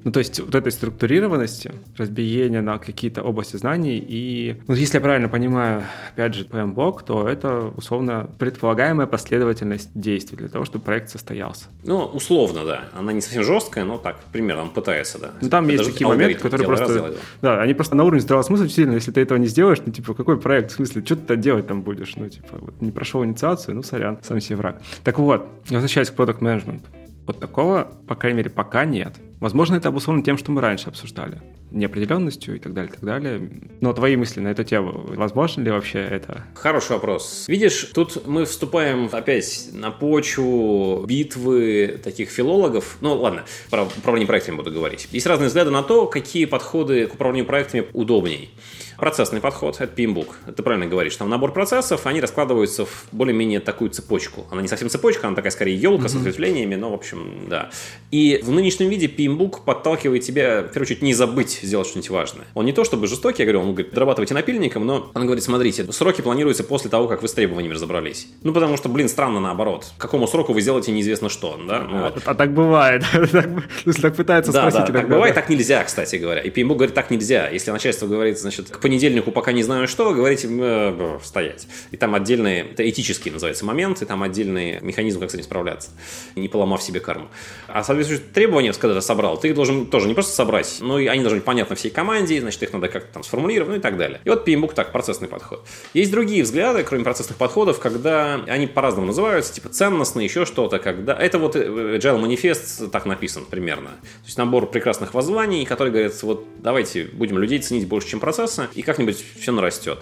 Ну, то есть вот этой структурированности, разбиения на какие-то области знаний и, ну, если я правильно понимаю, опять же, PMBOK, то это, условно, предполагаемая последовательность действий для того, чтобы проект состоялся. Ну, условно, да. Она не совсем жесткая, но так, примерно, пытается, да. Ну, там это есть такие моменты, которые просто... Раз, да, они просто на уровне здравого смысла сильно, если ты этого не сделаешь, ну, типа, какой проект, в смысле, что ты делать там будешь? Ну, типа, вот, не прошел инициацию, ну, сорян, сам себе враг. Так вот, возвращаясь к продукт менеджменту. Вот такого, по крайней мере, пока нет. Возможно, это обусловлено тем, что мы раньше обсуждали. Неопределенностью и так далее, и так далее. Но твои мысли на эту тему, возможно ли вообще это? Хороший вопрос. Видишь, тут мы вступаем опять на почву битвы таких филологов. Ну, ладно, про управление проектами буду говорить. Есть разные взгляды на то, какие подходы к управлению проектами удобней. Процессный подход – это PMBOK. Ты правильно говоришь. Там набор процессов, они раскладываются в более-менее такую цепочку. Она не совсем цепочка, она такая скорее елка mm-hmm. с ответвлениями, но, в общем, да. И в нынешнем виде PMBOK подталкивает тебя, в первую очередь, не забыть сделать что-нибудь важное. Он не то чтобы жестокий, я говорю, он говорит, дорабатывайте напильником, но он говорит, смотрите, сроки планируются после того, как вы с требованиями разобрались. Ну, потому что, блин, странно наоборот. К какому сроку вы сделаете неизвестно что, да? Ну, а, вот. а так бывает. так пытается да, спросить. Да, так бывает, так нельзя, кстати говоря. И PMBOK говорит, так нельзя. Если начальство говорит, значит, к понедельнику пока не знаю что, говорите, э, стоять. И там отдельные, это этические называется моменты, там отдельный механизм, как с этим справляться, не поломав себе карму. А соответствующие требования, когда ты собрал, ты их должен тоже не просто собрать, но и они должны быть понятны всей команде, значит, их надо как-то там сформулировать, ну и так далее. И вот PMBOK так, процессный подход. Есть другие взгляды, кроме процессных подходов, когда они по-разному называются, типа ценностные, еще что-то, когда... Это вот э, Agile манифест так написан примерно. То есть набор прекрасных воззваний, которые говорят, вот давайте будем людей ценить больше, чем процессы, и как-нибудь все нарастет.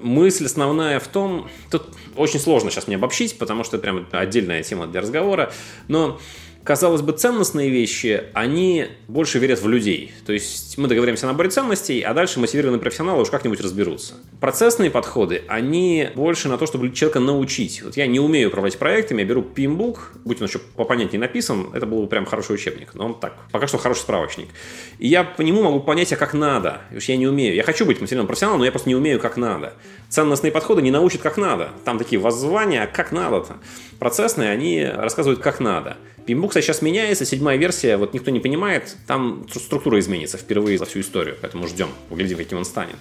Мысль основная в том, тут очень сложно сейчас мне обобщить, потому что это прям отдельная тема для разговора, но казалось бы, ценностные вещи, они больше верят в людей. То есть мы договоримся на наборе ценностей, а дальше мотивированные профессионалы уж как-нибудь разберутся. Процессные подходы, они больше на то, чтобы человека научить. Вот я не умею управлять проектами, я беру PIMBOK, будь он еще попонятнее написан, это был бы прям хороший учебник, но он так, пока что хороший справочник. И я по нему могу понять, а как надо, что я не умею. Я хочу быть материальным профессионалом, но я просто не умею, как надо. Ценностные подходы не научат, как надо. Там такие воззвания, как надо-то. Процессные, они рассказывают, как надо. Пимбук, кстати, сейчас меняется, седьмая версия, вот никто не понимает, там структура изменится впервые за всю историю, поэтому ждем, поглядим, каким он станет.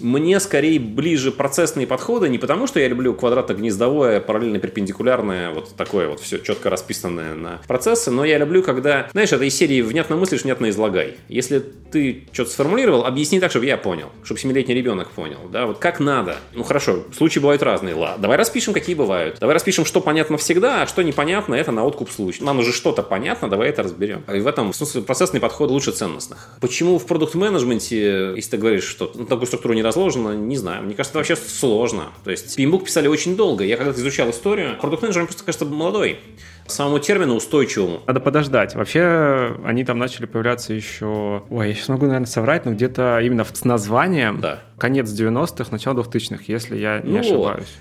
Мне скорее ближе процессные подходы, не потому что я люблю квадратно-гнездовое, параллельно-перпендикулярное, вот такое вот все четко расписанное на процессы, но я люблю, когда, знаешь, это из серии «внятно мыслишь, внятно излагай». Если ты что-то сформулировал, объясни так, чтобы я понял, чтобы семилетний ребенок понял, да, вот как надо. Ну хорошо, случаи бывают разные, ладно, давай распишем, какие бывают. Давай распишем, что понятно всегда, а что непонятно, это на откуп случай. Нам уже что-то понятно, давай это разберем. И в этом смысле процессный подход лучше ценностных. Почему в продукт-менеджменте, если ты говоришь, что ну, такую структуру не разложено, не знаю. Мне кажется, это вообще сложно. То есть Пимбук писали очень долго. Я когда-то изучал историю, продукт-менеджер, просто кажется, молодой самому термину устойчивому. Надо подождать. Вообще, они там начали появляться еще... Ой, я сейчас могу, наверное, соврать, но где-то именно с названием да. конец 90-х, начало 2000-х, если я не ну, ошибаюсь.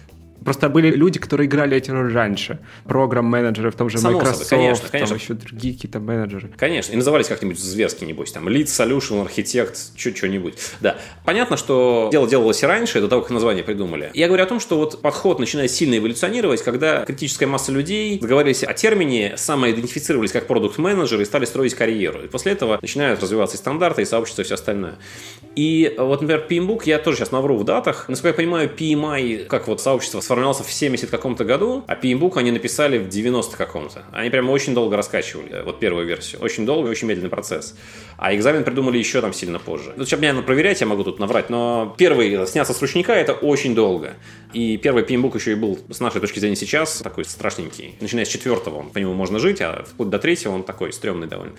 Просто были люди, которые играли эти роли раньше. Программ-менеджеры в том же Само Microsoft, собой, конечно, конечно. там еще другие какие-то менеджеры. Конечно, и назывались как-нибудь зверски, небось, там, Lead Solution, Architect, что-нибудь. Да. Понятно, что дело делалось и раньше, до того, как название придумали. Я говорю о том, что вот подход начинает сильно эволюционировать, когда критическая масса людей договорились о термине, самоидентифицировались как продукт-менеджеры и стали строить карьеру. И после этого начинают развиваться и стандарты, и сообщество, и все остальное. И вот, например, PMBOK, я тоже сейчас навру в датах. Насколько я понимаю, PMI, как вот сообщество сформировался в 70 каком-то году, а PMBOK они написали в 90 каком-то. Они прямо очень долго раскачивали, вот первую версию. Очень долго и очень медленный процесс. А экзамен придумали еще там сильно позже. Ну, сейчас меня проверять, я могу тут наврать, но первый сняться с ручника это очень долго. И первый PMBOK еще и был, с нашей точки зрения сейчас, такой страшненький. Начиная с четвертого, по нему можно жить, а вплоть до третьего он такой стрёмный довольно.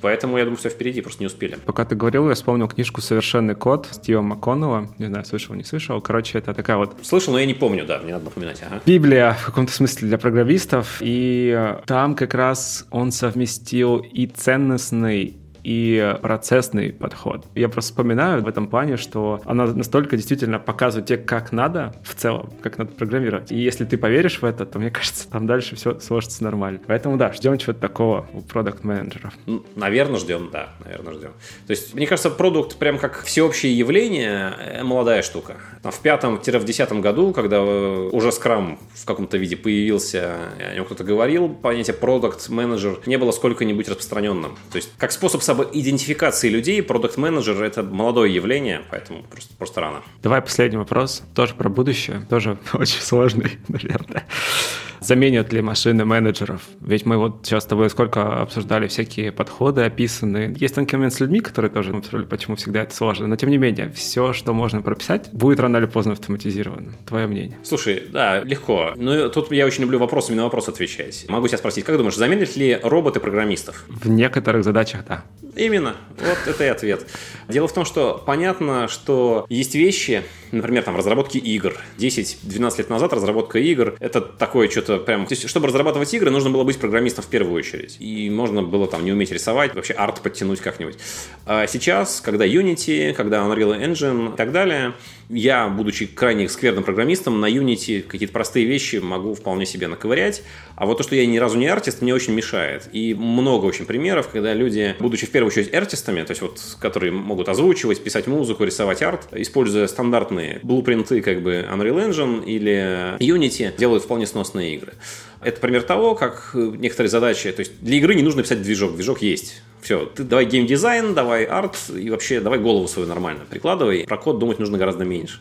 Поэтому, я думаю, все впереди, просто не успели. Пока ты говорил, я вспомнил книжку «Совершенный код» Стива МакКоннелла. Не знаю, слышал, не слышал. Короче, это такая вот... Слышал, но я не помню, да, мне надо напоминать. Ага. Библия в каком-то смысле для программистов. И там как раз он совместил и ценностный, и процессный подход. Я просто вспоминаю в этом плане, что она настолько действительно показывает тебе, как надо в целом, как надо программировать. И если ты поверишь в это, то, мне кажется, там дальше все сложится нормально. Поэтому, да, ждем чего-то такого у продукт-менеджеров. Наверное, ждем, да, наверное, ждем. То есть, мне кажется, продукт прям как всеобщее явление, э, молодая штука. В пятом-в десятом году, когда э, уже скрам в каком-то виде появился, о нем кто-то говорил, понятие продукт-менеджер не было сколько-нибудь распространенным. То есть, как способ об идентификации людей продукт-менеджер — это молодое явление, поэтому просто, просто рано. Давай последний вопрос, тоже про будущее, тоже очень сложный, наверное. Заменят ли машины менеджеров? Ведь мы вот сейчас с тобой сколько обсуждали всякие подходы описанные. Есть тонкий момент с людьми, которые тоже обсуждали, почему всегда это сложно. Но тем не менее, все, что можно прописать, будет рано или поздно автоматизировано. Твое мнение? Слушай, да, легко. Но тут я очень люблю вопросами на вопрос отвечать. Могу тебя спросить, как думаешь, заменят ли роботы программистов? В некоторых задачах, да. Именно. Вот это и ответ. Дело в том, что понятно, что есть вещи, например, там разработки игр. 10-12 лет назад разработка игр — это такое что-то прям... То есть, чтобы разрабатывать игры, нужно было быть программистом в первую очередь. И можно было там не уметь рисовать, вообще арт подтянуть как-нибудь. А сейчас, когда Unity, когда Unreal Engine и так далее, я, будучи крайне скверным программистом, на Unity какие-то простые вещи могу вполне себе наковырять. А вот то, что я ни разу не артист, мне очень мешает. И много очень примеров, когда люди, будучи в первую очередь артистами, то есть вот, которые могут озвучивать, писать музыку, рисовать арт, используя стандартные блупринты как бы Unreal Engine или Unity, делают вполне сносные игры. Это пример того, как некоторые задачи, то есть для игры не нужно писать движок, движок есть. Все, ты давай геймдизайн, давай арт и вообще давай голову свою нормально прикладывай. Про код думать нужно гораздо меньше.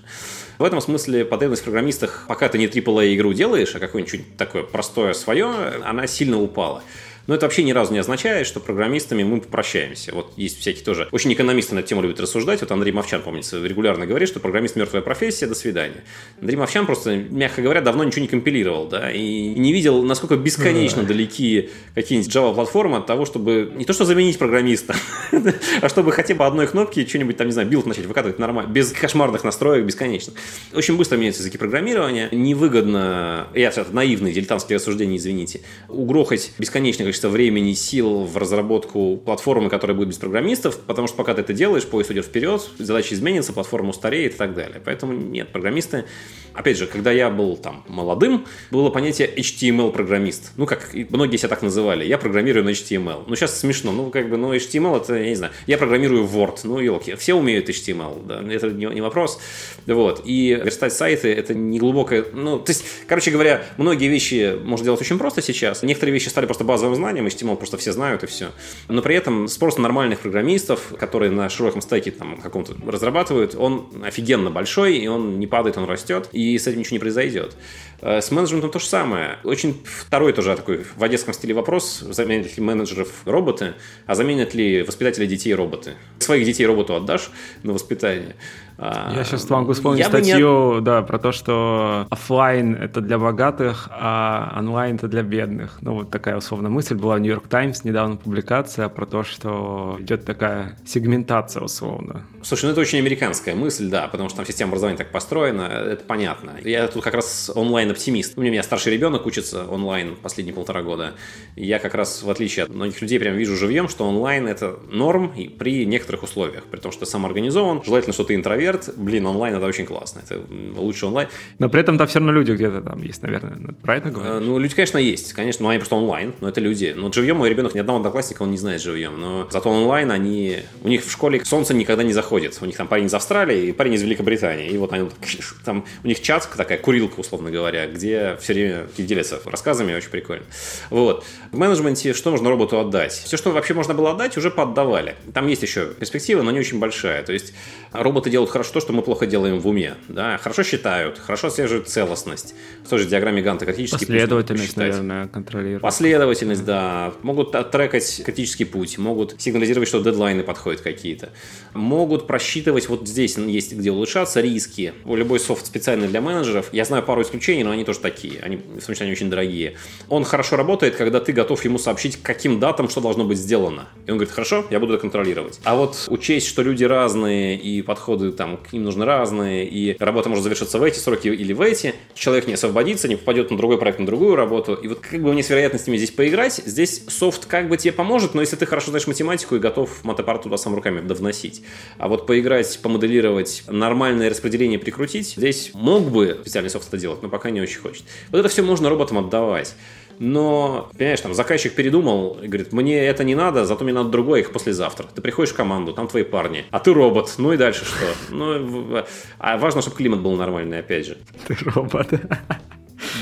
В этом смысле потребность в программистах, пока ты не AAA игру делаешь, а какое-нибудь такое простое свое, она сильно упала. Но это вообще ни разу не означает, что программистами мы попрощаемся. Вот есть всякие тоже... Очень экономисты на эту тему любят рассуждать. Вот Андрей Мовчан, помнится, регулярно говорит, что программист мертвая профессия, до свидания. Андрей Мовчан просто, мягко говоря, давно ничего не компилировал, да, и не видел, насколько бесконечно далеки какие-нибудь Java-платформы от того, чтобы не то что заменить программиста, а чтобы хотя бы одной кнопки что-нибудь там, не знаю, build начать выкатывать нормально, без кошмарных настроек, бесконечно. Очень быстро меняются языки программирования. Невыгодно, я наивный, дилетантские рассуждения, извините, угрохать бесконечное количество времени, сил в разработку платформы, которая будет без программистов, потому что пока ты это делаешь, поезд идет вперед, задача изменится, платформа устареет и так далее. Поэтому нет, программисты... Опять же, когда я был там молодым, было понятие HTML-программист. Ну, как многие себя так называли. Я программирую на HTML. Ну, сейчас смешно. Ну, как бы, ну, HTML это, я не знаю, я программирую Word. Ну, елки. Все умеют HTML, да, это не, не вопрос. Вот. И верстать сайты это не глубокое... Ну, то есть, короче говоря, многие вещи можно делать очень просто сейчас. Некоторые вещи стали просто базовым знанием, HTML просто все знают и все. Но при этом спрос на нормальных программистов, которые на широком стеке там каком-то разрабатывают, он офигенно большой, и он не падает, он растет, и с этим ничего не произойдет. Э, с менеджментом то же самое. Очень второй тоже такой в одесском стиле вопрос, заменят ли менеджеров роботы, а заменят ли воспитатели детей роботы. Своих детей роботу отдашь на воспитание, Я сейчас могу вспомнить я статью, не... да, про то, что офлайн это для богатых, а онлайн это для бедных. Ну, вот такая условно мысль была в Нью-Йорк Таймс, недавно публикация про то, что идет такая сегментация условно. Слушай, ну это очень американская мысль, да, потому что там система образования так построена, это понятно. Я тут как раз онлайн-оптимист. У меня старший ребенок учится онлайн последние полтора года. Я как раз, в отличие от многих людей, прям вижу живьем, что онлайн это норм при некоторых условиях. При том, что самоорганизован, желательно, что ты интроверт, интроверт, блин, онлайн это очень классно, это лучше онлайн. Но при этом там все равно люди где-то там есть, наверное, ну, про это говоришь? Ну, люди, конечно, есть, конечно, но они просто онлайн, но это люди. Но живьем мой ребенок ни одного одноклассника, он не знает живьем, но зато онлайн они, у них в школе солнце никогда не заходит, у них там парень из Австралии и парень из Великобритании, и вот они там, у них чат такая, курилка, условно говоря, где все время делятся рассказами, очень прикольно. Вот. В менеджменте что можно роботу отдать? Все, что вообще можно было отдать, уже поддавали. Там есть еще перспектива, но не очень большая. То есть роботы делают хорошо то, что мы плохо делаем в уме. Да? Хорошо считают, хорошо отслеживают целостность. В той же диаграмме Ганта критический Последовательность, наверное, контролируют. Последовательность, да. Могут трекать критический путь, могут сигнализировать, что дедлайны подходят какие-то. Могут просчитывать, вот здесь есть где улучшаться, риски. Любой софт специальный для менеджеров. Я знаю пару исключений, но они тоже такие. Они, в смысле, они очень дорогие. Он хорошо работает, когда ты готов ему сообщить, каким датам что должно быть сделано. И он говорит, хорошо, я буду это контролировать. А вот учесть, что люди разные и подходы там к ним нужны разные, и работа может завершиться в эти сроки или в эти, человек не освободится, не попадет на другой проект, на другую работу. И вот как бы мне с вероятностями здесь поиграть, здесь софт как бы тебе поможет, но если ты хорошо знаешь математику и готов матапарт туда сам руками довносить. А вот поиграть, помоделировать, нормальное распределение прикрутить, здесь мог бы специальный софт это делать, но пока не очень хочет. Вот это все можно роботам отдавать но, понимаешь, там заказчик передумал и говорит, мне это не надо, зато мне надо другое их послезавтра. Ты приходишь в команду, там твои парни, а ты робот, ну и дальше что? Ну, а важно, чтобы климат был нормальный, опять же. Ты робот.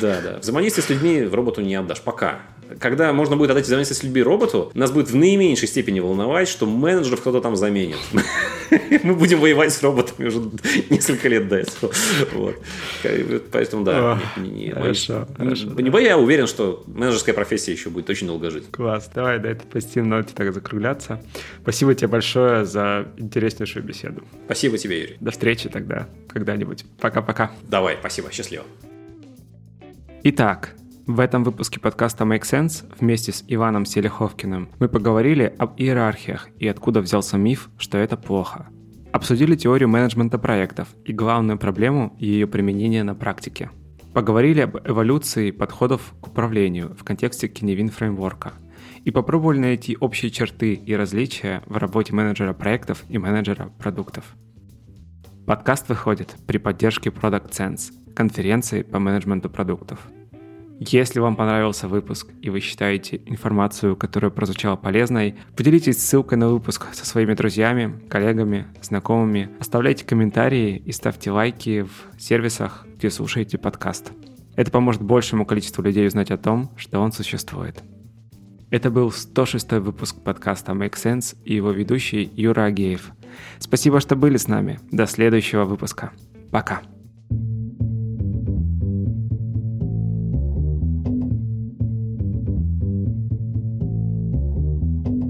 Да, да. Взаимодействие с людьми в роботу не отдашь. Пока когда можно будет отдать с людьми роботу, нас будет в наименьшей степени волновать, что менеджеров кто-то там заменит. Мы будем воевать с роботами уже несколько лет до этого. Вот. Поэтому, да. Хорошо. Не боюсь, я уверен, что менеджерская профессия еще будет очень долго жить. Класс. Давай, да, это позитивно ноте так закругляться. Спасибо тебе большое за интереснейшую беседу. Спасибо тебе, Юрий. До встречи тогда когда-нибудь. Пока-пока. Давай, спасибо. Счастливо. Итак, в этом выпуске подкаста Make Sense вместе с Иваном Селиховкиным мы поговорили об иерархиях и откуда взялся миф, что это плохо. Обсудили теорию менеджмента проектов и главную проблему ее применения на практике. Поговорили об эволюции подходов к управлению в контексте Киневин фреймворка и попробовали найти общие черты и различия в работе менеджера проектов и менеджера продуктов. Подкаст выходит при поддержке Product Sense, конференции по менеджменту продуктов – если вам понравился выпуск и вы считаете информацию, которая прозвучала полезной, поделитесь ссылкой на выпуск со своими друзьями, коллегами, знакомыми, оставляйте комментарии и ставьте лайки в сервисах, где слушаете подкаст. Это поможет большему количеству людей узнать о том, что он существует. Это был 106 выпуск подкаста Make Sense и его ведущий Юра Агеев. Спасибо, что были с нами. До следующего выпуска. Пока.